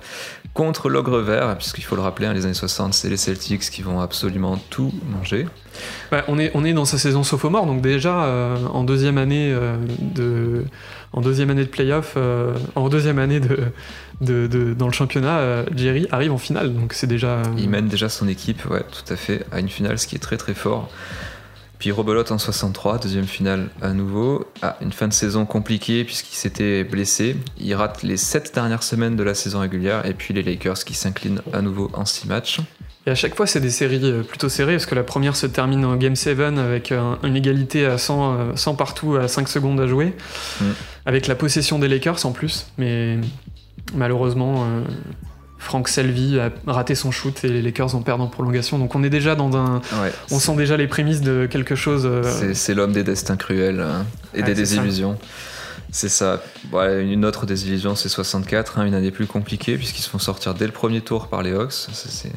[SPEAKER 2] contre l'Ogre Vert, puisqu'il faut le rappeler, hein, les années 60, c'est les Celtics qui vont absolument tout manger.
[SPEAKER 1] Ouais, on, est, on est dans sa saison sophomore, donc déjà euh, en deuxième année euh, de en deuxième année de playoff, euh, en deuxième année de, de, de- dans le championnat, euh, Jerry arrive en finale, donc c'est déjà. euh,
[SPEAKER 2] Il mène déjà son équipe, ouais, tout à fait, à une finale, ce qui est très très fort. Puis rebelote en 63, deuxième finale à nouveau. Ah, une fin de saison compliquée puisqu'il s'était blessé. Il rate les sept dernières semaines de la saison régulière et puis les Lakers qui s'inclinent à nouveau en six matchs.
[SPEAKER 1] Et à chaque fois, c'est des séries euh, plutôt serrées, parce que la première se termine en Game 7 avec un- une égalité à 100, euh, 100 partout à 5 secondes à jouer,
[SPEAKER 2] Mm.
[SPEAKER 1] avec la possession des Lakers en plus. Mais malheureusement, euh, Frank Selby a raté son shoot et les Lakers en perdent en prolongation. Donc on est déjà dans un.
[SPEAKER 2] Ouais,
[SPEAKER 1] On sent déjà les prémices de quelque chose. euh,
[SPEAKER 2] c'est l'homme des destins cruels hein, et
[SPEAKER 1] Ouais,
[SPEAKER 2] des désillusions. C'est ça. Une autre désillusion, c'est 64, hein, une année plus compliquée puisqu'ils se font sortir dès le premier tour par les Hawks. C'est un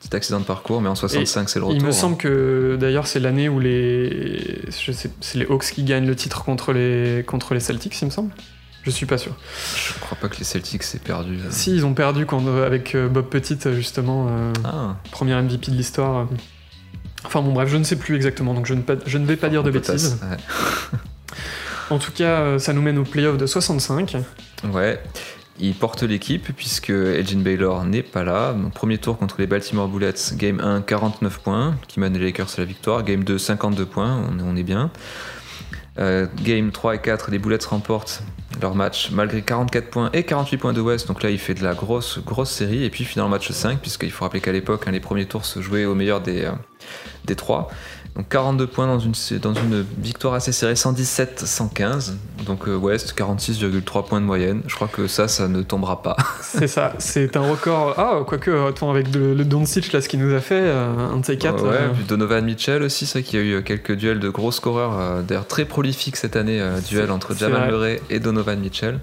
[SPEAKER 2] petit accident de parcours, mais en 65, c'est le retour.
[SPEAKER 1] Il me
[SPEAKER 2] hein.
[SPEAKER 1] semble que d'ailleurs c'est l'année où les, c'est les Hawks qui gagnent le titre contre les contre les Celtics, il me semble. Je suis pas sûr.
[SPEAKER 2] Je crois pas que les Celtics s'est perdu. euh.
[SPEAKER 1] Si ils ont perdu quand, euh, avec euh, Bob Petit justement, euh,
[SPEAKER 2] Ah,
[SPEAKER 1] premier MVP de l'histoire. Enfin bon, bref, je ne sais plus exactement, donc je ne, je ne vais pas dire de bêtises. en tout cas, ça nous mène au playoff de 65.
[SPEAKER 2] Ouais. Il porte l'équipe puisque Elgin Baylor n'est pas là. premier tour contre les Baltimore Bullets, game 1, 49 points, qui mène les Lakers à la victoire. Game 2, 52 points, on, est bien. Euh, game 3 et 4, les Bullets remportent leur match malgré 44 points et 48 points de West. Donc là, il fait de la grosse, grosse série. Et puis finalement, match 5, puisqu'il faut rappeler qu'à l'époque, hein, les premiers tours se jouaient au meilleur des, euh, des 3. Donc 42 points dans une, dans une victoire assez serrée, 117-115. Donc euh, West, 46,3 points de moyenne. Je crois que ça, ça ne tombera pas.
[SPEAKER 1] c'est ça, c'est un record. Ah, quoique, attends, avec le, le Doncic, là, ce qu'il nous a fait, euh, un de ces quatre.
[SPEAKER 2] ouais, euh... Donovan Mitchell aussi, ça qui a eu quelques duels de gros scoreurs, euh, d'ailleurs très prolifiques cette année, duel entre Jamal Murray et Donovan Mitchell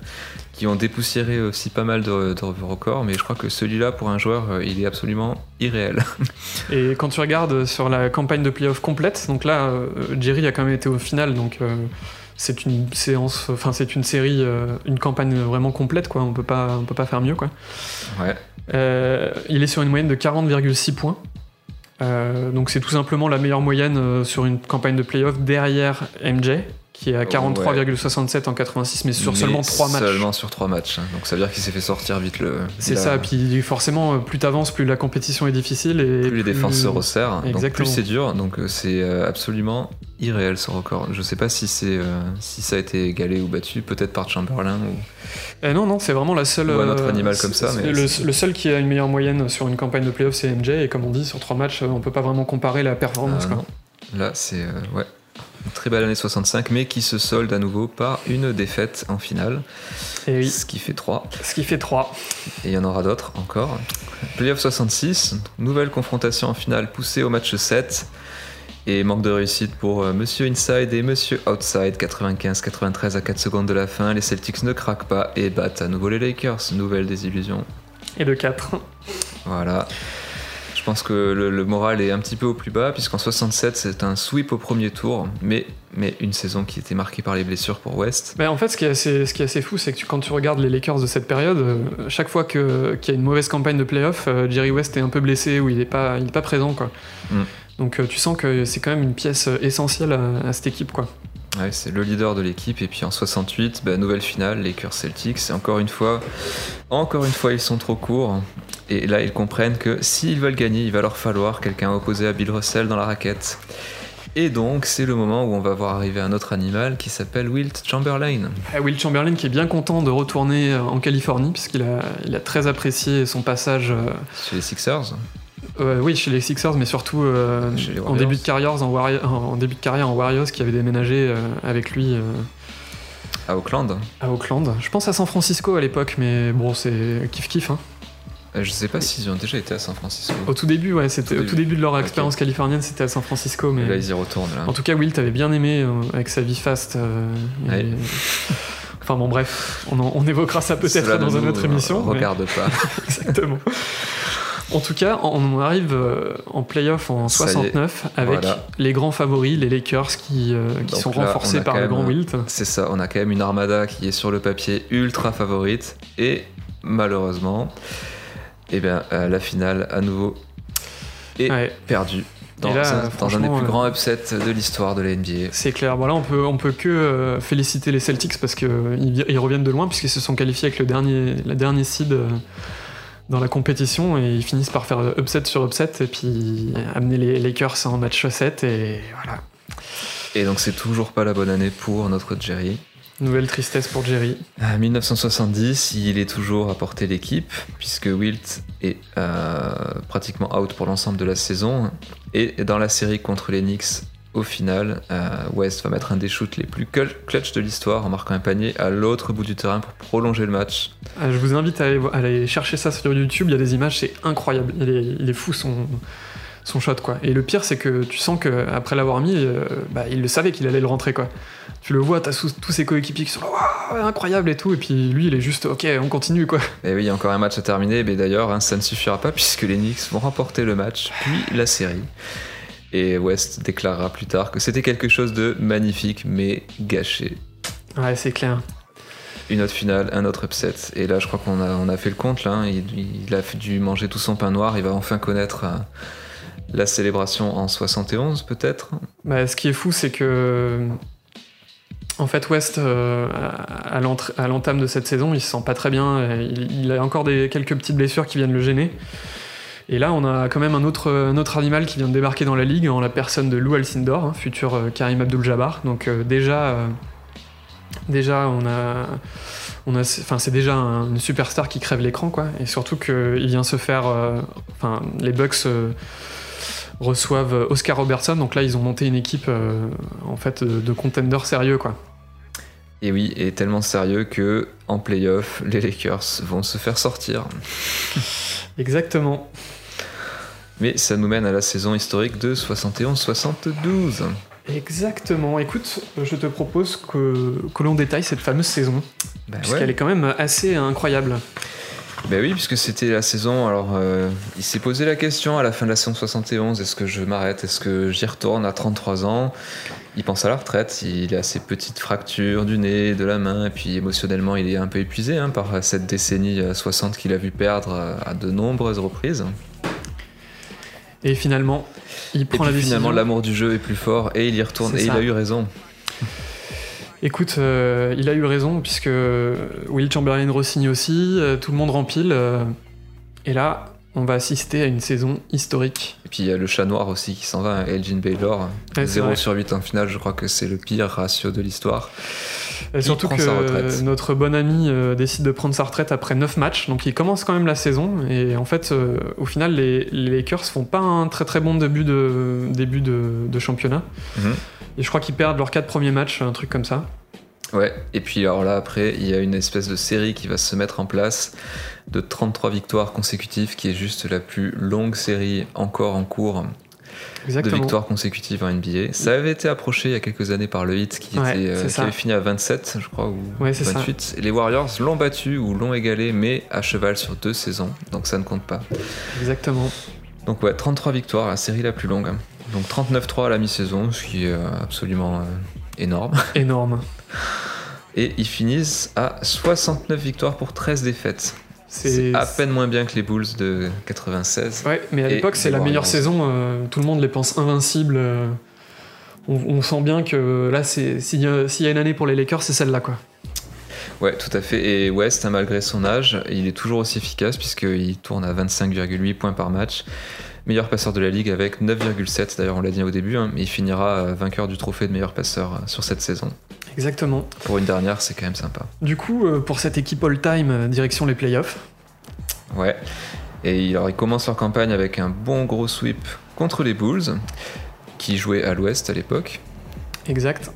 [SPEAKER 2] qui ont dépoussiéré aussi pas mal de, de records, mais je crois que celui-là, pour un joueur, euh, il est absolument irréel.
[SPEAKER 1] Et quand tu regardes sur la campagne de playoff complète, donc là, euh, Jerry a quand même été au final, donc euh, c'est une séance, enfin c'est une série, une campagne vraiment complète, quoi. On peut pas, on peut pas faire mieux, quoi.
[SPEAKER 2] Ouais.
[SPEAKER 1] il est sur une moyenne de 40,6 points. donc c'est tout simplement la meilleure moyenne sur une campagne de playoff derrière MJ, qui est à 43,67 en 86, mais sur seulement 3 matchs.
[SPEAKER 2] Seulement sur 3 matchs, hein. donc ça veut dire qu'il s'est fait sortir vite le.
[SPEAKER 1] C'est ça, puis forcément, euh, plus t'avances, plus la compétition est difficile. Et
[SPEAKER 2] plus, les défenses se resserrent, donc plus c'est dur, donc euh, c'est euh, absolument irréel ce record. Je sais pas si, c'est si ça a été égalé ou battu, peut-être par Chamberlain ou.
[SPEAKER 1] Eh non, non, c'est vraiment la seule.
[SPEAKER 2] Ou un autre animal comme ça. Mais
[SPEAKER 1] le, seul qui a une meilleure moyenne sur une campagne de playoff, c'est MJ, et comme on dit, sur 3 matchs, on peut pas vraiment comparer la performance.
[SPEAKER 2] Ah, Là, c'est. ouais. Très belle année 65, mais qui se solde à nouveau par une défaite en finale.
[SPEAKER 1] Et
[SPEAKER 2] Ce qui fait 3.
[SPEAKER 1] Ce qui fait 3.
[SPEAKER 2] Et il y en aura d'autres encore. Playoff 66, nouvelle confrontation en finale poussée au match 7. Et manque de réussite pour euh, Monsieur Inside et Monsieur Outside, 95-93 à 4 secondes de la fin. Les Celtics ne craquent pas et battent à nouveau les Lakers. Nouvelle désillusion.
[SPEAKER 1] Et de 4.
[SPEAKER 2] Voilà. Je pense que le, moral est un petit peu au plus bas, puisqu'en 67, c'est un sweep au premier tour, mais, mais une saison qui était marquée par les blessures pour West.
[SPEAKER 1] Mais en fait, ce qui est assez, ce qui est assez fou, c'est que quand tu regardes les Lakers de cette période, euh, chaque fois qu'il y a une mauvaise campagne de playoff, euh, Jerry West est un peu blessé ou il n'est pas, il est pas présent. Quoi. Mm. Donc euh, tu sens que c'est quand même une pièce essentielle à, cette équipe. Quoi.
[SPEAKER 2] Ouais, c'est le leader de l'équipe. Et puis en 68, bah, nouvelle finale, Lakers Celtics. Encore une fois, encore une fois, ils sont trop courts. Et là, ils comprennent que s'ils veulent gagner, il va leur falloir quelqu'un opposé à Bill Russell dans la raquette. Et donc, c'est le moment où on va voir arriver un autre animal qui s'appelle Wilt Chamberlain.
[SPEAKER 1] Ah, Wilt Chamberlain qui est bien content de retourner euh, en Californie, puisqu'il a, il a très apprécié son passage. Euh,
[SPEAKER 2] chez les Sixers
[SPEAKER 1] euh, Oui, chez les Sixers, mais surtout en, début de carrière, en, en, début de carrière en Warriors, qui avait déménagé avec lui.
[SPEAKER 2] à Auckland
[SPEAKER 1] À Auckland. Je pense à San Francisco à l'époque, mais bon, c'est kiff-kiff. Hein.
[SPEAKER 2] Euh, je sais pas s'ils ont déjà été à San Francisco.
[SPEAKER 1] Au tout début, ouais, c'était au tout début de leur expérience californienne, c'était à San Francisco. Mais
[SPEAKER 2] là, ils y retournent.
[SPEAKER 1] En tout cas, Will t'avait bien aimé euh, avec sa vie fast. Euh, enfin bon, bref, on, évoquera ça peut-être dans une autre émission.
[SPEAKER 2] Regarde pas.
[SPEAKER 1] Exactement. En tout cas, on arrive en playoff en 69 avec les grands favoris, les Lakers, qui, qui sont renforcés par le grand Wilt.
[SPEAKER 2] C'est ça, on a quand même une armada qui est sur le papier ultra favorite et malheureusement, et eh bien euh, la finale à nouveau est perdue. Dans, un, des plus grands euh, upsets de l'histoire de la NBA.
[SPEAKER 1] C'est clair. Voilà, on peut, on peut que euh, féliciter les Celtics parce qu'ils ils reviennent de loin puisqu'ils se sont qualifiés avec le dernier, la dernier seed dans la compétition et ils finissent par faire upset sur upset et puis amener les Lakers en match 7 et voilà.
[SPEAKER 2] Et donc c'est toujours pas la bonne année pour notre Jerry.
[SPEAKER 1] Nouvelle tristesse pour Jerry.
[SPEAKER 2] En 1970, il est toujours à porter l'équipe, puisque Wilt est euh, pratiquement out pour l'ensemble de la saison. Et dans la série contre les Knicks, au final, euh, West va mettre un des shoots les plus clutch de l'histoire en marquant un panier à l'autre bout du terrain pour prolonger le match.
[SPEAKER 1] Ah, je vous invite à aller, chercher ça sur YouTube, il y a des images, c'est incroyable. Il est, fou son, son shot quoi. Et le pire c'est que tu sens qu'après l'avoir mis, euh, bah, il le savait qu'il allait le rentrer quoi tu le vois, t'as tous ses coéquipiers qui sont incroyable et tout, et puis lui il est juste ok, on continue quoi.
[SPEAKER 2] Et oui, il y a encore un match à terminer, mais d'ailleurs hein, ça ne suffira pas puisque les Knicks vont remporter le match, puis la série. Et West déclarera plus tard que c'était quelque chose de magnifique mais gâché.
[SPEAKER 1] Ouais, c'est clair.
[SPEAKER 2] Une autre finale, un autre upset. Et là, je crois qu'on a, on a fait le compte. Là, hein. il, a dû manger tout son pain noir. Il va enfin connaître la célébration en 71 peut-être?
[SPEAKER 1] Bah, Ce qui est fou, c'est que en fait, West, euh, à l'entame de cette saison, il se sent pas très bien. Il, a encore des, quelques petites blessures qui viennent le gêner. Et là, on a quand même un autre, animal qui vient de débarquer dans la ligue en la personne de Lou Alcindor, hein, futur euh, Karim Abdul-Jabbar. Donc euh, déjà, déjà, on a, on c'est déjà une superstar qui crève l'écran, quoi. Et surtout qu'il vient se faire, enfin, les Bucks reçoivent Oscar Robertson. Donc là, ils ont monté une équipe en fait de, de contenders sérieux, quoi.
[SPEAKER 2] Et oui, et tellement sérieux que en playoff, les Lakers vont se faire sortir.
[SPEAKER 1] Exactement.
[SPEAKER 2] Mais ça nous mène à la saison historique de 71-72.
[SPEAKER 1] Exactement. Écoute, je te propose que, que l'on détaille cette fameuse saison. Bah puisqu'elle est quand même assez incroyable.
[SPEAKER 2] Ben oui, puisque c'était la saison. Alors, euh, il s'est posé la question à la fin de la saison 71 est-ce que je m'arrête Est-ce que j'y retourne à 33 ans? Il pense à la retraite. Il a ses petites fractures du nez, de la main, et puis émotionnellement, il est un peu épuisé hein, par cette décennie 60 qu'il a vu perdre à de nombreuses reprises.
[SPEAKER 1] Et finalement, il prend la décision.
[SPEAKER 2] Finalement, l'amour du jeu est plus fort et il y retourne. Et il a eu raison.
[SPEAKER 1] Écoute, euh, il a eu raison, puisque Will Chamberlain re-signe aussi, euh, tout le monde rempile. Euh, et là, on va assister à une saison historique.
[SPEAKER 2] Et puis il y a le chat noir aussi qui s'en va, Elgin Baylor. 0 sur 8 en finale, je crois que c'est le pire ratio de l'histoire.
[SPEAKER 1] surtout que notre bon ami décide de prendre sa retraite après 9 matchs, donc il commence quand même la saison. Et en fait, au final, les, Lakers font pas un très très bon début de, début de, championnat. Mhm. Et je crois qu'ils perdent leurs quatre premiers matchs, un truc comme ça.
[SPEAKER 2] Ouais, et puis alors là, après, il y a une espèce de série qui va se mettre en place de 33 victoires consécutives, qui est juste la plus longue série encore en cours de victoires consécutives en NBA. Ça avait été approché il y a quelques années par le Heat, qui, était, euh, qui avait fini à 27, je crois, ou 28. Et les Warriors l'ont battu ou l'ont égalé, mais à cheval sur deux saisons, donc ça ne compte pas.
[SPEAKER 1] Exactement.
[SPEAKER 2] Donc ouais, 33 victoires, la série la plus longue. Donc 39-3 à la mi-saison, ce qui est euh, absolument euh, énorme.
[SPEAKER 1] Énorme.
[SPEAKER 2] Et ils finissent à 69 victoires pour 13 défaites. C'est à peine moins bien que les Bulls de 96.
[SPEAKER 1] Ouais, mais à l'époque, c'est la meilleure saison. Euh, tout le monde les pense invincibles. on, sent bien que là, s'il y, a une année pour les Lakers, c'est celle-là, quoi.
[SPEAKER 2] Ouais, tout à fait. Et West, malgré son âge, il est toujours aussi efficace puisqu'il tourne à 25,8 points par match meilleur passeur de la ligue avec 9,7. D'ailleurs, on l'a dit au début, hein, mais il finira euh, vainqueur du trophée de meilleur passeur euh, sur cette saison.
[SPEAKER 1] Exactement.
[SPEAKER 2] Pour une dernière, c'est quand même sympa.
[SPEAKER 1] Du coup, euh, pour cette équipe all-time, direction les playoffs.
[SPEAKER 2] Ouais. Et il, il commence leur campagne avec un bon gros sweep contre les Bulls, qui jouaient à l'ouest à l'époque.
[SPEAKER 1] Exact.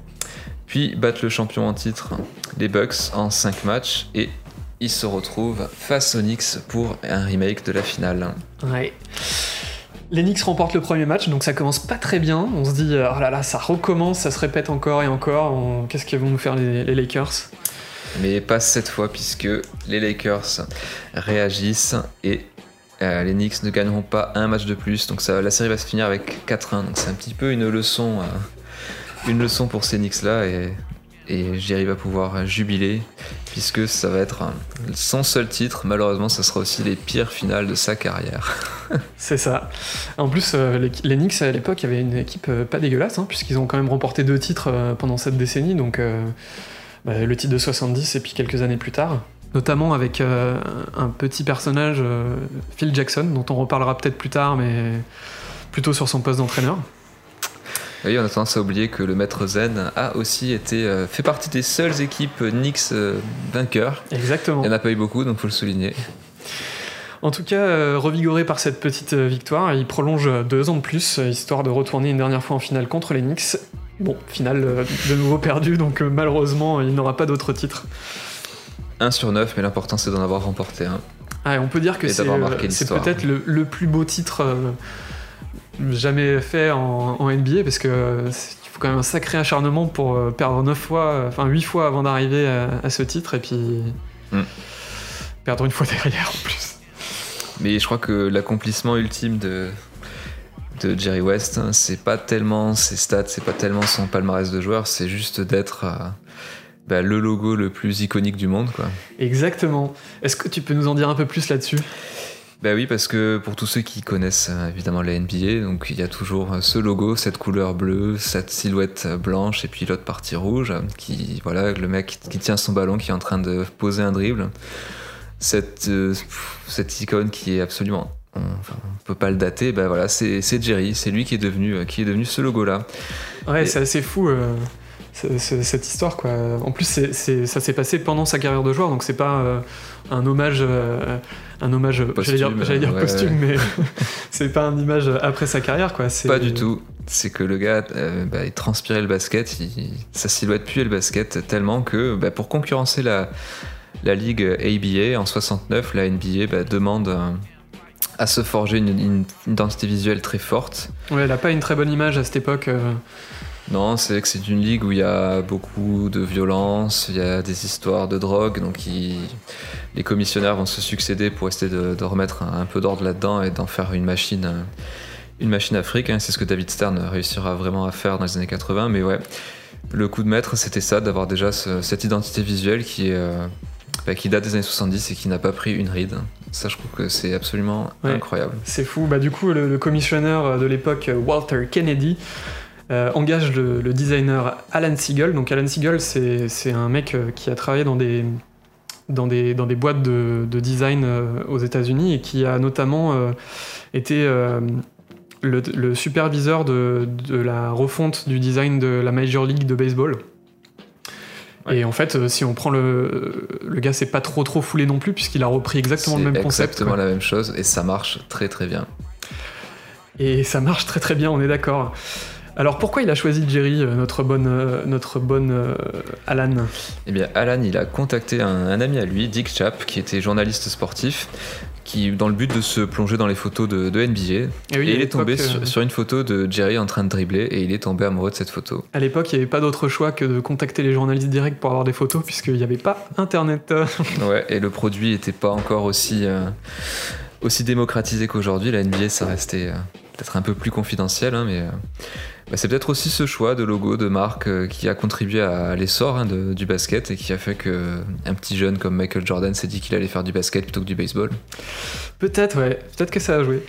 [SPEAKER 2] Puis battent le champion en titre, les Bucks, en 5 matchs, et ils se retrouvent face aux Knicks pour un remake de la finale.
[SPEAKER 1] Ouais. Les Knicks remportent le premier match, donc ça commence pas très bien. On se dit, oh là là, ça recommence, ça se répète encore et encore. Qu'est-ce qu'ils vont nous faire les, Lakers?
[SPEAKER 2] Mais pas cette fois, puisque les Lakers réagissent et euh, les Knicks ne gagneront pas un match de plus. Donc la série va se finir avec 4-1. Donc c'est un petit peu une leçon, euh, une leçon pour ces Knicks-là. Et et Jerry va pouvoir jubiler puisque ça va être son seul titre. Malheureusement, ça sera aussi les pires finales de sa carrière.
[SPEAKER 1] C'est ça. En plus, euh, les, Knicks à l'époque, avait une équipe euh, pas dégueulasse hein, puisqu'ils ont quand même remporté deux titres euh, pendant cette décennie, donc bah, le titre de 70 et puis quelques années plus tard. Notamment avec un petit personnage, Phil Jackson, dont on reparlera peut-être plus tard, mais plutôt sur son poste d'entraîneur.
[SPEAKER 2] Oui, on a tendance à oublier que le maître Zen a aussi été euh, fait partie des seules équipes Knicks euh, vainqueurs.
[SPEAKER 1] Exactement.
[SPEAKER 2] Il n'y en a pas eu beaucoup, donc faut le souligner.
[SPEAKER 1] En tout cas, euh, revigoré par cette petite victoire, il prolonge deux ans de plus, histoire de retourner une dernière fois en finale contre les Knicks. Bon, finale de nouveau perdue, donc malheureusement, il n'aura pas d'autre titre.
[SPEAKER 2] 1 sur 9, mais l'important c'est d'en avoir remporté un.
[SPEAKER 1] Ah, on peut dire que c'est peut-être le, plus beau titre jamais fait en, NBA parce que il faut quand même un sacré acharnement pour euh, perdre 9 fois, enfin 8 fois avant d'arriver à, ce titre et puis mm. perdre une fois derrière en plus.
[SPEAKER 2] Mais je crois que l'accomplissement ultime de, de Jerry West, hein, c'est pas tellement ses stats, c'est pas tellement son palmarès de joueur, c'est juste d'être euh, bah, le logo le plus iconique du monde. Quoi.
[SPEAKER 1] Exactement. Est-ce que tu peux nous en dire un peu plus là-dessus?
[SPEAKER 2] Bah oui, parce que pour tous ceux qui connaissent euh, évidemment la NBA, donc il y a toujours ce logo, cette couleur bleue, cette silhouette blanche et puis l'autre partie rouge, qui voilà, le mec qui tient son ballon, qui est en train de poser un dribble. Cette, euh, cette icône qui est absolument on, enfin, on peut pas le dater, bah voilà, c'est Jerry, c'est lui qui est devenu, euh, qui est devenu ce logo-là.
[SPEAKER 1] Ouais, c'est assez fou euh, cette histoire quoi. En plus, ça s'est passé pendant sa carrière de joueur, donc c'est pas euh, un hommage, euh, un hommage, j'allais dire, dire
[SPEAKER 2] ouais.
[SPEAKER 1] posthume, mais c'est pas un image après sa carrière quoi.
[SPEAKER 2] Pas du tout. C'est que le gars, euh, bah, il transpirait le basket, il- sa silhouette puait le basket tellement que bah, pour concurrencer la, la ligue ABA en 69, la NBA bah, demande à se forger une, une identité visuelle très forte.
[SPEAKER 1] Ouais, elle a pas une très bonne image à cette époque. euh,
[SPEAKER 2] Non, c'est que c'est une ligue où il y a beaucoup de violence, il y a des histoires de drogue, donc il- les commissionnaires vont se succéder pour essayer de, de remettre un, un peu d'ordre là-dedans et d'en faire une machine, une machine afrique. hein. C'est ce que David Stern réussira vraiment à faire dans les années 80, mais ouais, le coup de maître, c'était ça, d'avoir déjà ce- cette identité visuelle qui est euh, bah, qui date des années 70 et qui n'a pas pris une ride. Ça, je trouve que c'est absolument
[SPEAKER 1] Ouais.
[SPEAKER 2] incroyable.
[SPEAKER 1] C'est fou. Bah, du coup, le, le commissionneur de l'époque, Walter Kennedy, euh, engage le, le designer Alan Siegel. Donc, Alan Siegel, c'est un mec euh, qui a travaillé dans des, dans des, dans des boîtes de, de design euh, aux États-Unis et qui a notamment euh, été euh, le, le superviseur de, de la refonte du design de la Major League de baseball.
[SPEAKER 2] Ouais.
[SPEAKER 1] Et en fait, si on prend le. Le gars, c'est pas trop trop foulé non plus, puisqu'il a repris exactement le même concept.
[SPEAKER 2] exactement la même chose et ça marche très très bien.
[SPEAKER 1] Et ça marche très très bien, on est d'accord. Alors pourquoi il a choisi Jerry, euh, notre bonne, euh, notre bonne euh, Alan?
[SPEAKER 2] Eh bien, Alan, il a contacté un, un ami à lui, Dick Chap, qui était journaliste sportif, qui, dans le but de se plonger dans les photos de, de NBA,
[SPEAKER 1] Et
[SPEAKER 2] et
[SPEAKER 1] oui,
[SPEAKER 2] il est tombé sur, sur une photo de Jerry en train de dribbler, et il est tombé amoureux de cette photo.
[SPEAKER 1] À l'époque, il n'y avait pas d'autre choix que de contacter les journalistes directs pour avoir des photos, puisqu'il n'y avait pas Internet.
[SPEAKER 2] Ouais, et le produit n'était pas encore aussi, euh, aussi démocratisé qu'aujourd'hui. La NBA, ça restait euh, peut-être un peu plus confidentiel, hein, mais bah, c'est peut-être aussi ce choix de logo, de marque, euh, qui a contribué à l'essor hein, du basket et qui a fait que un petit jeune comme Michael Jordan s'est dit qu'il allait faire du basket plutôt que du baseball.
[SPEAKER 1] Peut-être, ouais, peut-être que ça a joué.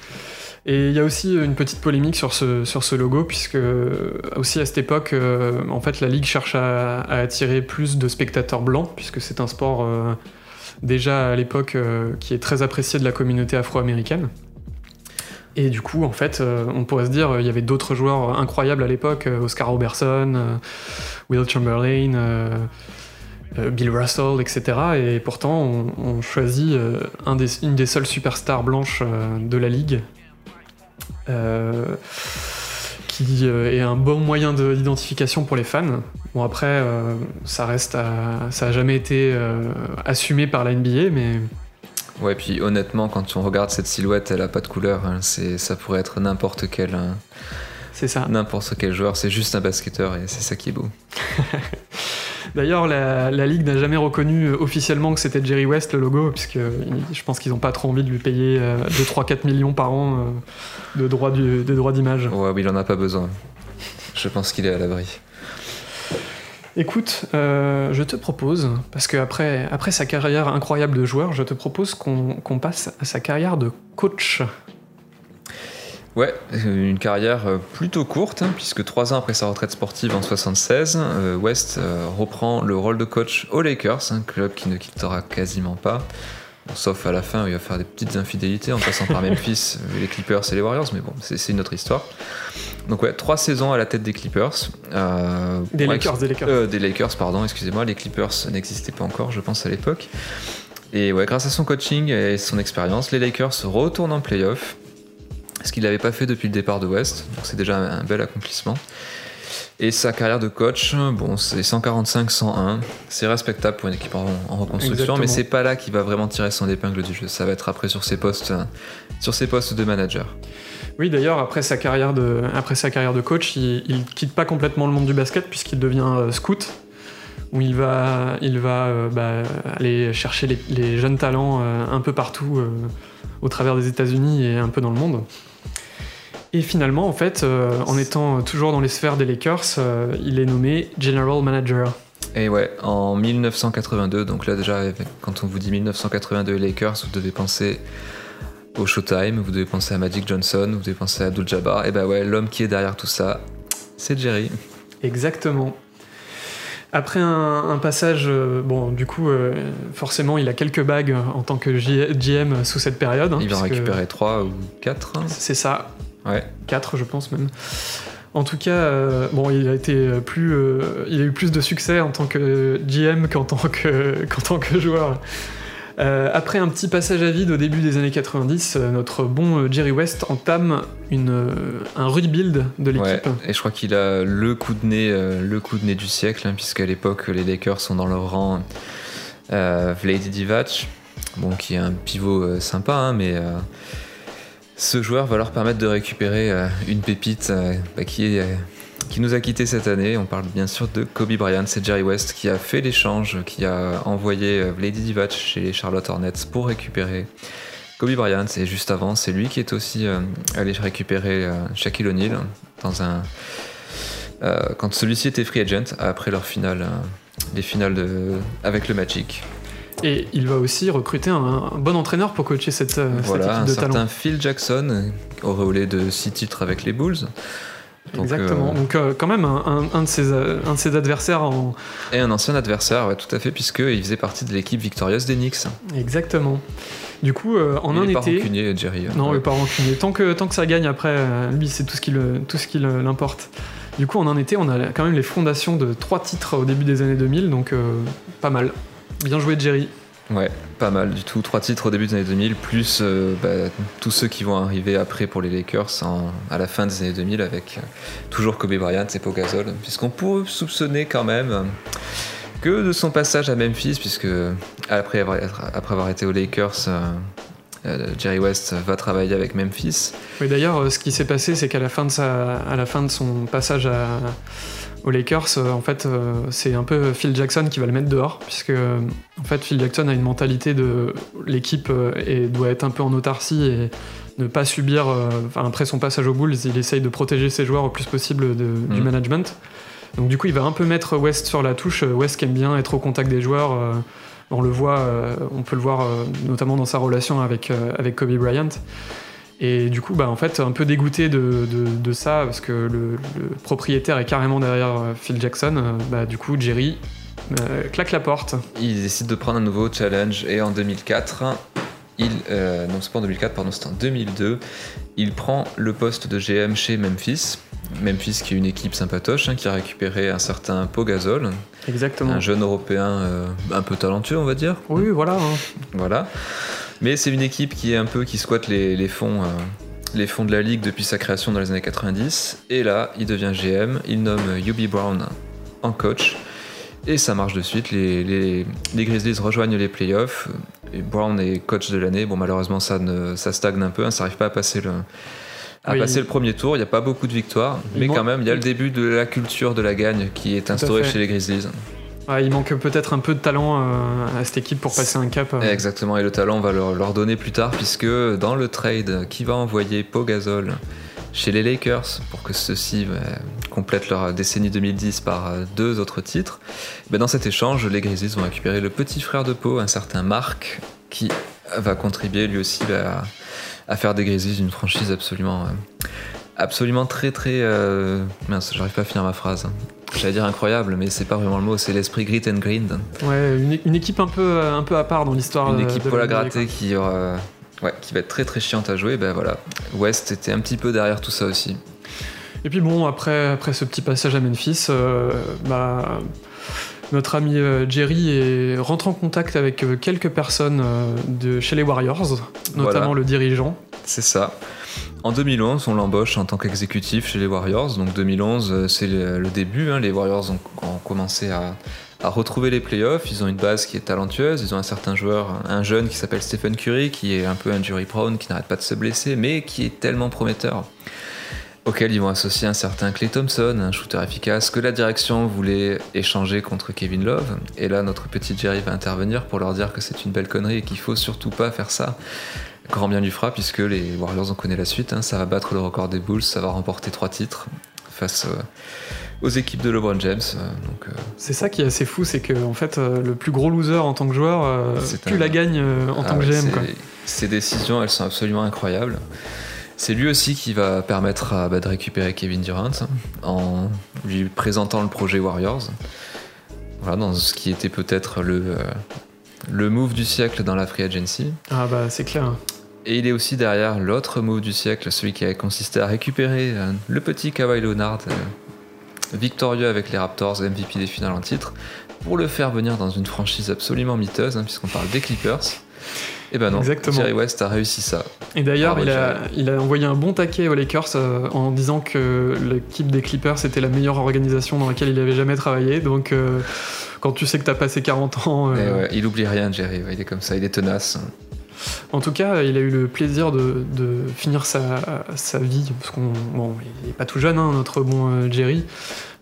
[SPEAKER 1] Et il y a aussi une petite polémique sur ce, logo, puisque euh, aussi à cette époque, euh, en fait, la Ligue cherche à, attirer plus de spectateurs blancs, puisque c'est un sport euh, déjà à l'époque euh, qui est très apprécié de la communauté afro-américaine. Et du coup, en fait, euh, on pourrait se dire, euh, il y avait d'autres joueurs incroyables à l'époque, euh, Oscar Robertson, Will Chamberlain, Bill Russell, etc. Et pourtant, on, choisit une des seules superstars blanches de la ligue, qui est un bon moyen de- d'identification pour les fans. Bon après, ça reste, à- ça a jamais été assumé par la NBA, mais
[SPEAKER 2] Ouais, puis honnêtement, quand on regarde cette silhouette, elle a pas de couleur. hein. C'est, ça pourrait être n'importe quel, hein,
[SPEAKER 1] c'est ça.
[SPEAKER 2] n'importe quel joueur. C'est juste un basketteur et c'est ça qui est beau.
[SPEAKER 1] D'ailleurs, la, la ligue n'a jamais reconnu euh, officiellement que c'était Jerry West le logo, puisque je pense qu'ils n'ont pas trop envie de lui payer euh, 2, 3, 4 millions par an euh, de droits du- de droits d'image.
[SPEAKER 2] Ouais, mais il en a pas besoin. Je pense qu'il est à l'abri.
[SPEAKER 1] Écoute, euh, je te propose, parce qu'après après sa carrière incroyable de joueur, je te propose qu'on passe à sa carrière de coach.
[SPEAKER 2] Ouais, euh, une carrière euh, plutôt courte, hein, puisque trois ans après sa retraite sportive en 76, euh, West reprend le rôle de coach aux Lakers, un club qui ne quittera quasiment pas. Bon, sauf à la fin, où il va faire des petites infidélités en passant par Memphis, les Clippers et les Warriors, mais bon, c'est une autre histoire. Donc ouais, trois saisons à la tête des Clippers. euh,
[SPEAKER 1] Des Lakers,
[SPEAKER 2] ex-
[SPEAKER 1] des Lakers.
[SPEAKER 2] euh, des Lakers, pardon, excusez-moi, les Clippers n'existaient pas encore, je pense, à l'époque. Et ouais, grâce à son coaching et son expérience, les Lakers retournent en playoff, ce qu'il n'avait pas fait depuis le départ de West, donc c'est déjà un bel accomplissement. Et sa carrière de coach, bon, c'est 145-101, c'est respectable pour une équipe en, en reconstruction,
[SPEAKER 1] Exactement.
[SPEAKER 2] mais c'est pas là qu'il va vraiment tirer son épingle du jeu. Ça va être après sur ses postes, sur ses postes de manager.
[SPEAKER 1] Oui, d'ailleurs, après sa carrière de, après sa carrière de coach, il, il quitte pas complètement le monde du basket puisqu'il devient euh, scout, où il va, il va euh, bah, aller chercher les, les jeunes talents euh, un peu partout au travers des États-Unis et un peu dans le monde. Et finalement, en fait, euh, en étant toujours dans les sphères des Lakers, euh, il est nommé General Manager.
[SPEAKER 2] Et ouais, en 1982, donc là déjà, quand on vous dit 1982 Lakers, vous devez penser au Showtime, vous devez penser à Magic Johnson, vous devez penser à Abdul Jabbar. Et ben ouais, l'homme qui est derrière tout ça, c'est Jerry.
[SPEAKER 1] Exactement. Après un, passage, euh, bon, du coup, euh, forcément, il a quelques bagues en tant que GM sous cette période. Hein,
[SPEAKER 2] il va en récupérer 3 ou 4.
[SPEAKER 1] C'est ça.
[SPEAKER 2] Ouais.
[SPEAKER 1] 4, je pense même. En tout cas, euh, bon, il a été plus, il a eu plus de succès en tant que GM qu'en tant que, qu'en tant que joueur. Euh, après un petit passage à vide au début des années 90, euh, notre bon euh, Jerry West entame une, un rebuild de l'équipe.
[SPEAKER 2] et je crois qu'il a le coup de nez, le coup de nez du siècle, hein, puisqu'à l'époque les Lakers sont dans leur rang Vladi Divac, bon, qui est un pivot sympa, hein, mais ce joueur va leur permettre de récupérer une pépite bah, qui est qui nous a quitté cette année. On parle bien sûr de Kobe Bryant. C'est Jerry West qui a fait l'échange, qui a envoyé euh, Lady Divac chez les Charlotte Hornets pour récupérer Kobe Bryant. Et juste avant, c'est lui qui est aussi euh, allé récupérer euh, Shaquille O'Neal dans un quand celui-ci était free agent après leur finale, les finales avec le Magic.
[SPEAKER 1] Et il va aussi recruter un, bon entraîneur pour coacher cette,
[SPEAKER 2] voilà,
[SPEAKER 1] équipe de
[SPEAKER 2] un certain Phil Jackson, auréolé de six titres avec les Bulls.
[SPEAKER 1] Exactement. Euh, Donc, euh, quand même, un, de ses, euh, un de ses adversaires en.
[SPEAKER 2] Et un ancien adversaire, ouais, tout à fait, puisqu'il faisait partie de l'équipe victorieuse des Knicks.
[SPEAKER 1] Exactement. Du coup, en un
[SPEAKER 2] il
[SPEAKER 1] été.
[SPEAKER 2] Pas rancunier, Jerry.
[SPEAKER 1] Non, il pas rancunier. Tant que, tant que ça gagne après, lui, c'est tout ce qui, tout ce qui l'importe. Du coup, en un été, on a quand même les fondations de trois titres au début des années 2000, donc pas mal. Bien joué, Jerry.
[SPEAKER 2] Ouais, pas mal du tout. Trois titres au début des années 2000, plus euh, bah, tous ceux qui vont arriver après pour les Lakers à la fin des années 2000 avec euh, toujours Kobe Bryant et Pau Gasol, puisqu'on peut soupçonner quand même que de son passage à Memphis, puisque après avoir, après avoir été aux Lakers, euh, Jerry West va travailler avec Memphis.
[SPEAKER 1] Oui, d'ailleurs, ce qui s'est passé, c'est qu'à la, fin de à la fin de son passage à aux Lakers, euh, en fait, euh, c'est un peu Phil Jackson qui va le mettre dehors, puisque en fait, Phil Jackson a une mentalité de l'équipe euh, et doit être un peu en autarcie et ne pas subir. après son passage aux Bulls, il essaye de protéger ses joueurs au plus possible du mm. management. Donc du coup, il va un peu mettre West sur la touche. West qui aime bien être au contact des joueurs. on le voit, on peut le voir notamment dans sa relation avec, avec Kobe Bryant. Et du coup, bah, en fait, un peu dégoûté de, de, ça, parce que le, propriétaire est carrément derrière euh, Phil Jackson, euh, bah, du coup, Jerry euh, claque la porte.
[SPEAKER 2] Il décide de prendre un nouveau challenge, et en 2004, il, non, c'est pas en 2004, pardon, c'est en 2002, il prend le poste de GM chez Memphis. Memphis qui est une équipe sympatoche, hein, qui a récupéré un certain Pogazol.
[SPEAKER 1] Exactement.
[SPEAKER 2] Un jeune européen un peu talentueux, on va dire.
[SPEAKER 1] Oui, voilà. Hein.
[SPEAKER 2] Voilà. Mais c'est une équipe qui est un peu qui squatte les, fonds. Euh, les fonds de la ligue depuis sa création dans les années 90. Et là, il devient GM, il nomme Yubi Brown en coach. Et ça marche de suite. Les, Grizzlies rejoignent les playoffs. Et Brown est coach de l'année. Bon, malheureusement, ça, ne, ça stagne un peu. Hein. ça n'arrive pas à passer le, à passer le premier tour. Il n'y a pas beaucoup de victoires. mais quand même, il y a le début de la culture de la gagne qui est instaurée chez les Grizzlies
[SPEAKER 1] il manque peut-être un peu de talent euh, à cette équipe pour passer un cap. Euh.
[SPEAKER 2] Exactement, et le talent on va leur, donner plus tard, puisque dans le trade qui va envoyer Pogazol chez les Lakers pour que ceux-ci bah, complètent leur décennie 2010 par euh, deux autres titres, bah, dans cet échange, les Grizzlies vont récupérer le petit frère de Pau, un certain Mark, qui va contribuer lui aussi bah, à, faire des Grizzlies une franchise absolument, absolument très très. Mince, j'arrive pas à finir ma phrase. J'allais dire incroyable, mais c'est pas vraiment le mot, c'est l'esprit grit and green.
[SPEAKER 1] Ouais, une, équipe un peu, un peu à part dans l'histoire.
[SPEAKER 2] Une équipe pour la gratter qui, ouais, qui va être très très chiante à jouer. Ben voilà, West était un petit peu derrière tout ça aussi.
[SPEAKER 1] Et puis bon, après, après ce petit passage à Memphis, euh, bah, notre ami euh, Jerry rentre en contact avec euh, quelques personnes de chez les Warriors, notamment le dirigeant.
[SPEAKER 2] C'est ça. En 2011, on l'embauche en tant qu'exécutif chez les Warriors. Donc 2011, euh, c'est le, début. Hein. Les Warriors ont, commencé à, retrouver les playoffs. Ils ont une base qui est talentueuse. Ils ont un certain joueur, un jeune qui s'appelle Stephen Curry, qui est un peu un jury prone, qui n'arrête pas de se blesser, mais qui est tellement prometteur. Auquel ils vont associer un certain Clay Thompson, un shooter efficace, que la direction voulait échanger contre Kevin Love. Et là, notre petit Jerry va intervenir pour leur dire que c'est une belle connerie et qu'il faut surtout pas faire ça grand bien lui fera puisque les Warriors en connaît la suite. Hein. Ça va battre le record des Bulls, ça va remporter trois titres face euh, aux équipes de LeBron James. Euh,
[SPEAKER 1] donc, euh, c'est ça qui est assez fou, c'est que en fait le plus gros loser en tant que joueur, plus la gagne en tant ah que GM.
[SPEAKER 2] Ses décisions, elles sont absolument incroyables. C'est lui aussi qui va permettre à, bah, de récupérer Kevin Durant en lui présentant le projet Warriors. Voilà, dans ce qui était peut-être le, euh, le move du siècle dans la free agency.
[SPEAKER 1] Ah bah c'est clair.
[SPEAKER 2] Et il est aussi derrière l'autre move du siècle, celui qui a consisté à récupérer euh, le petit Kawhi Leonard, euh, victorieux avec les Raptors, MVP des finales en titre, pour le faire venir dans une franchise absolument miteuse, hein, puisqu'on parle des Clippers. Et ben non,
[SPEAKER 1] Exactement.
[SPEAKER 2] Jerry West a réussi ça.
[SPEAKER 1] Et d'ailleurs, il, a,
[SPEAKER 2] Jerry.
[SPEAKER 1] il a envoyé un bon taquet aux Lakers euh, en disant que l'équipe des Clippers était la meilleure organisation dans laquelle il avait jamais travaillé. Donc, euh, quand tu sais que t'as passé 40 ans. euh,
[SPEAKER 2] Et ouais, il oublie rien, Jerry. il est comme ça, il est tenace.
[SPEAKER 1] En tout cas, il a eu le plaisir de, de finir sa, sa vie, parce qu'on bon, il est pas tout jeune, hein, notre bon euh, Jerry,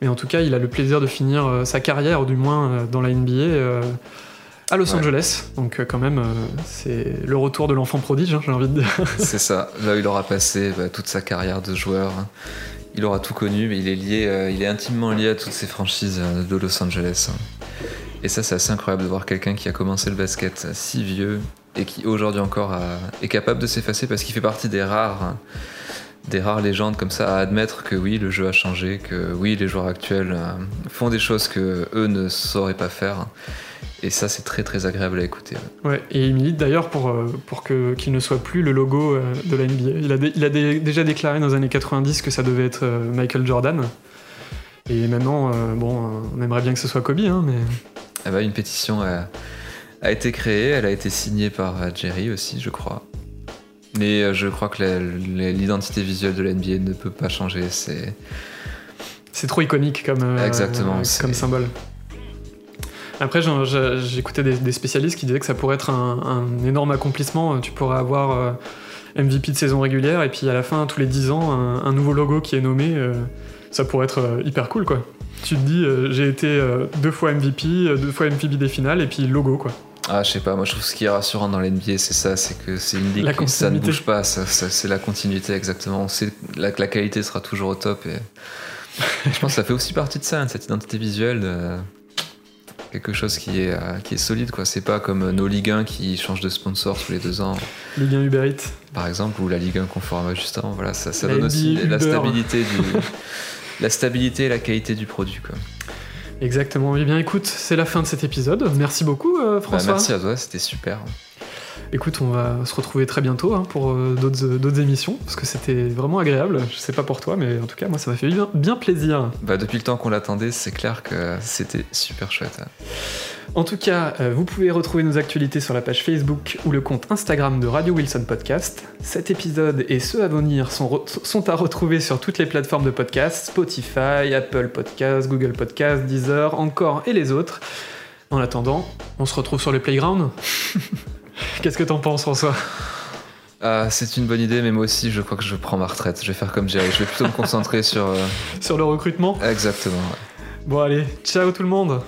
[SPEAKER 1] mais en tout cas, il a le plaisir de finir euh, sa carrière, du moins euh, dans la NBA, à Los
[SPEAKER 2] Ouais.
[SPEAKER 1] Angeles. Donc euh, quand même, euh, c'est le retour de l'enfant prodige, hein, j'ai envie de dire.
[SPEAKER 2] C'est ça. Là, il aura passé bah, toute sa carrière de joueur. hein. Il aura tout connu, mais il est lié, euh, il est intimement lié à toutes ces franchises de Los Angeles. hein. Et ça, c'est assez incroyable de voir quelqu'un qui a commencé le basket si vieux et qui aujourd'hui encore a- est capable de s'effacer parce qu'il fait partie des rares, des rares légendes comme ça à admettre que oui, le jeu a changé, que oui, les joueurs actuels euh, font des choses que eux ne sauraient pas faire. Et ça, c'est très très agréable à écouter. ouais.
[SPEAKER 1] Et il milite d'ailleurs pour, euh, pour que, qu'il ne soit plus le logo euh, de la NBA. Il a, dé- il a dé- déjà déclaré dans les années 90 que ça devait être euh, Michael Jordan. Et maintenant, euh, bon, euh, on aimerait bien que ce soit Kobe, hein, mais
[SPEAKER 2] Ah bah, une pétition a, a été créée, elle a été signée par euh, Jerry aussi, je crois. Mais euh, je crois que l'identité visuelle de la NBA ne peut pas changer. C'est
[SPEAKER 1] c'est trop iconique comme, euh,
[SPEAKER 2] Exactement,
[SPEAKER 1] euh, comme symbole. Après, j'écoutais des, des spécialistes qui disaient que ça pourrait être un, un énorme accomplissement. Tu pourrais avoir euh, MVP de saison régulière et puis à la fin, tous les 10 ans, un, un nouveau logo qui est nommé. ça pourrait être hyper cool, quoi. Tu te dis, j'ai été deux fois MVP, deux fois MVP des finales et puis logo, quoi.
[SPEAKER 2] Ah, je sais pas. Moi, je trouve ce qui est rassurant dans la NBA, c'est ça, c'est que c'est une ligue qui ça ne bouge pas. Ça, ça- c'est la continuité exactement. On sait la, que la qualité sera toujours au top. Et je pense que ça fait aussi partie de ça, hein, de cette identité visuelle. de- Quelque chose qui est, euh, qui est solide, quoi. C'est pas comme nos Ligue 1 qui changent de sponsor tous les deux ans.
[SPEAKER 1] Ligue 1 Uber Eats.
[SPEAKER 2] par exemple, ou la Ligue 1 conforme juste avant. Voilà, ça, donne aussi la stabilité, du, la stabilité et la qualité du produit. Quoi.
[SPEAKER 1] Exactement. Eh bien, écoute, c'est la fin de cet épisode. Merci beaucoup, euh,
[SPEAKER 2] Bah,
[SPEAKER 1] François.
[SPEAKER 2] merci à toi, c'était super.
[SPEAKER 1] Écoute, on va se retrouver très bientôt hein, pour euh, d'autres euh, d'autres émissions, parce que c'était vraiment agréable. Je sais pas pour toi, mais en tout cas, moi, ça m'a fait bien, bien plaisir.
[SPEAKER 2] Bah, depuis le temps qu'on l'attendait, c'est clair que c'était super chouette.
[SPEAKER 1] En tout cas, euh, vous pouvez retrouver nos actualités sur la page Facebook ou le compte Instagram de Radio Wilson Podcast. Cet épisode et ceux à venir sont, à retrouver sur toutes les plateformes de podcast Spotify, Apple Podcast, Google Podcast, Deezer, encore et les autres. En attendant, on se retrouve sur le playground. Qu'est-ce que t'en penses, François?
[SPEAKER 2] Ah, c'est une bonne idée, mais moi aussi, je crois que je prends ma retraite. Je vais faire comme Jerry, je vais plutôt me concentrer sur. euh,
[SPEAKER 1] Sur le recrutement?
[SPEAKER 2] Exactement. ouais.
[SPEAKER 1] Bon, allez, ciao tout le monde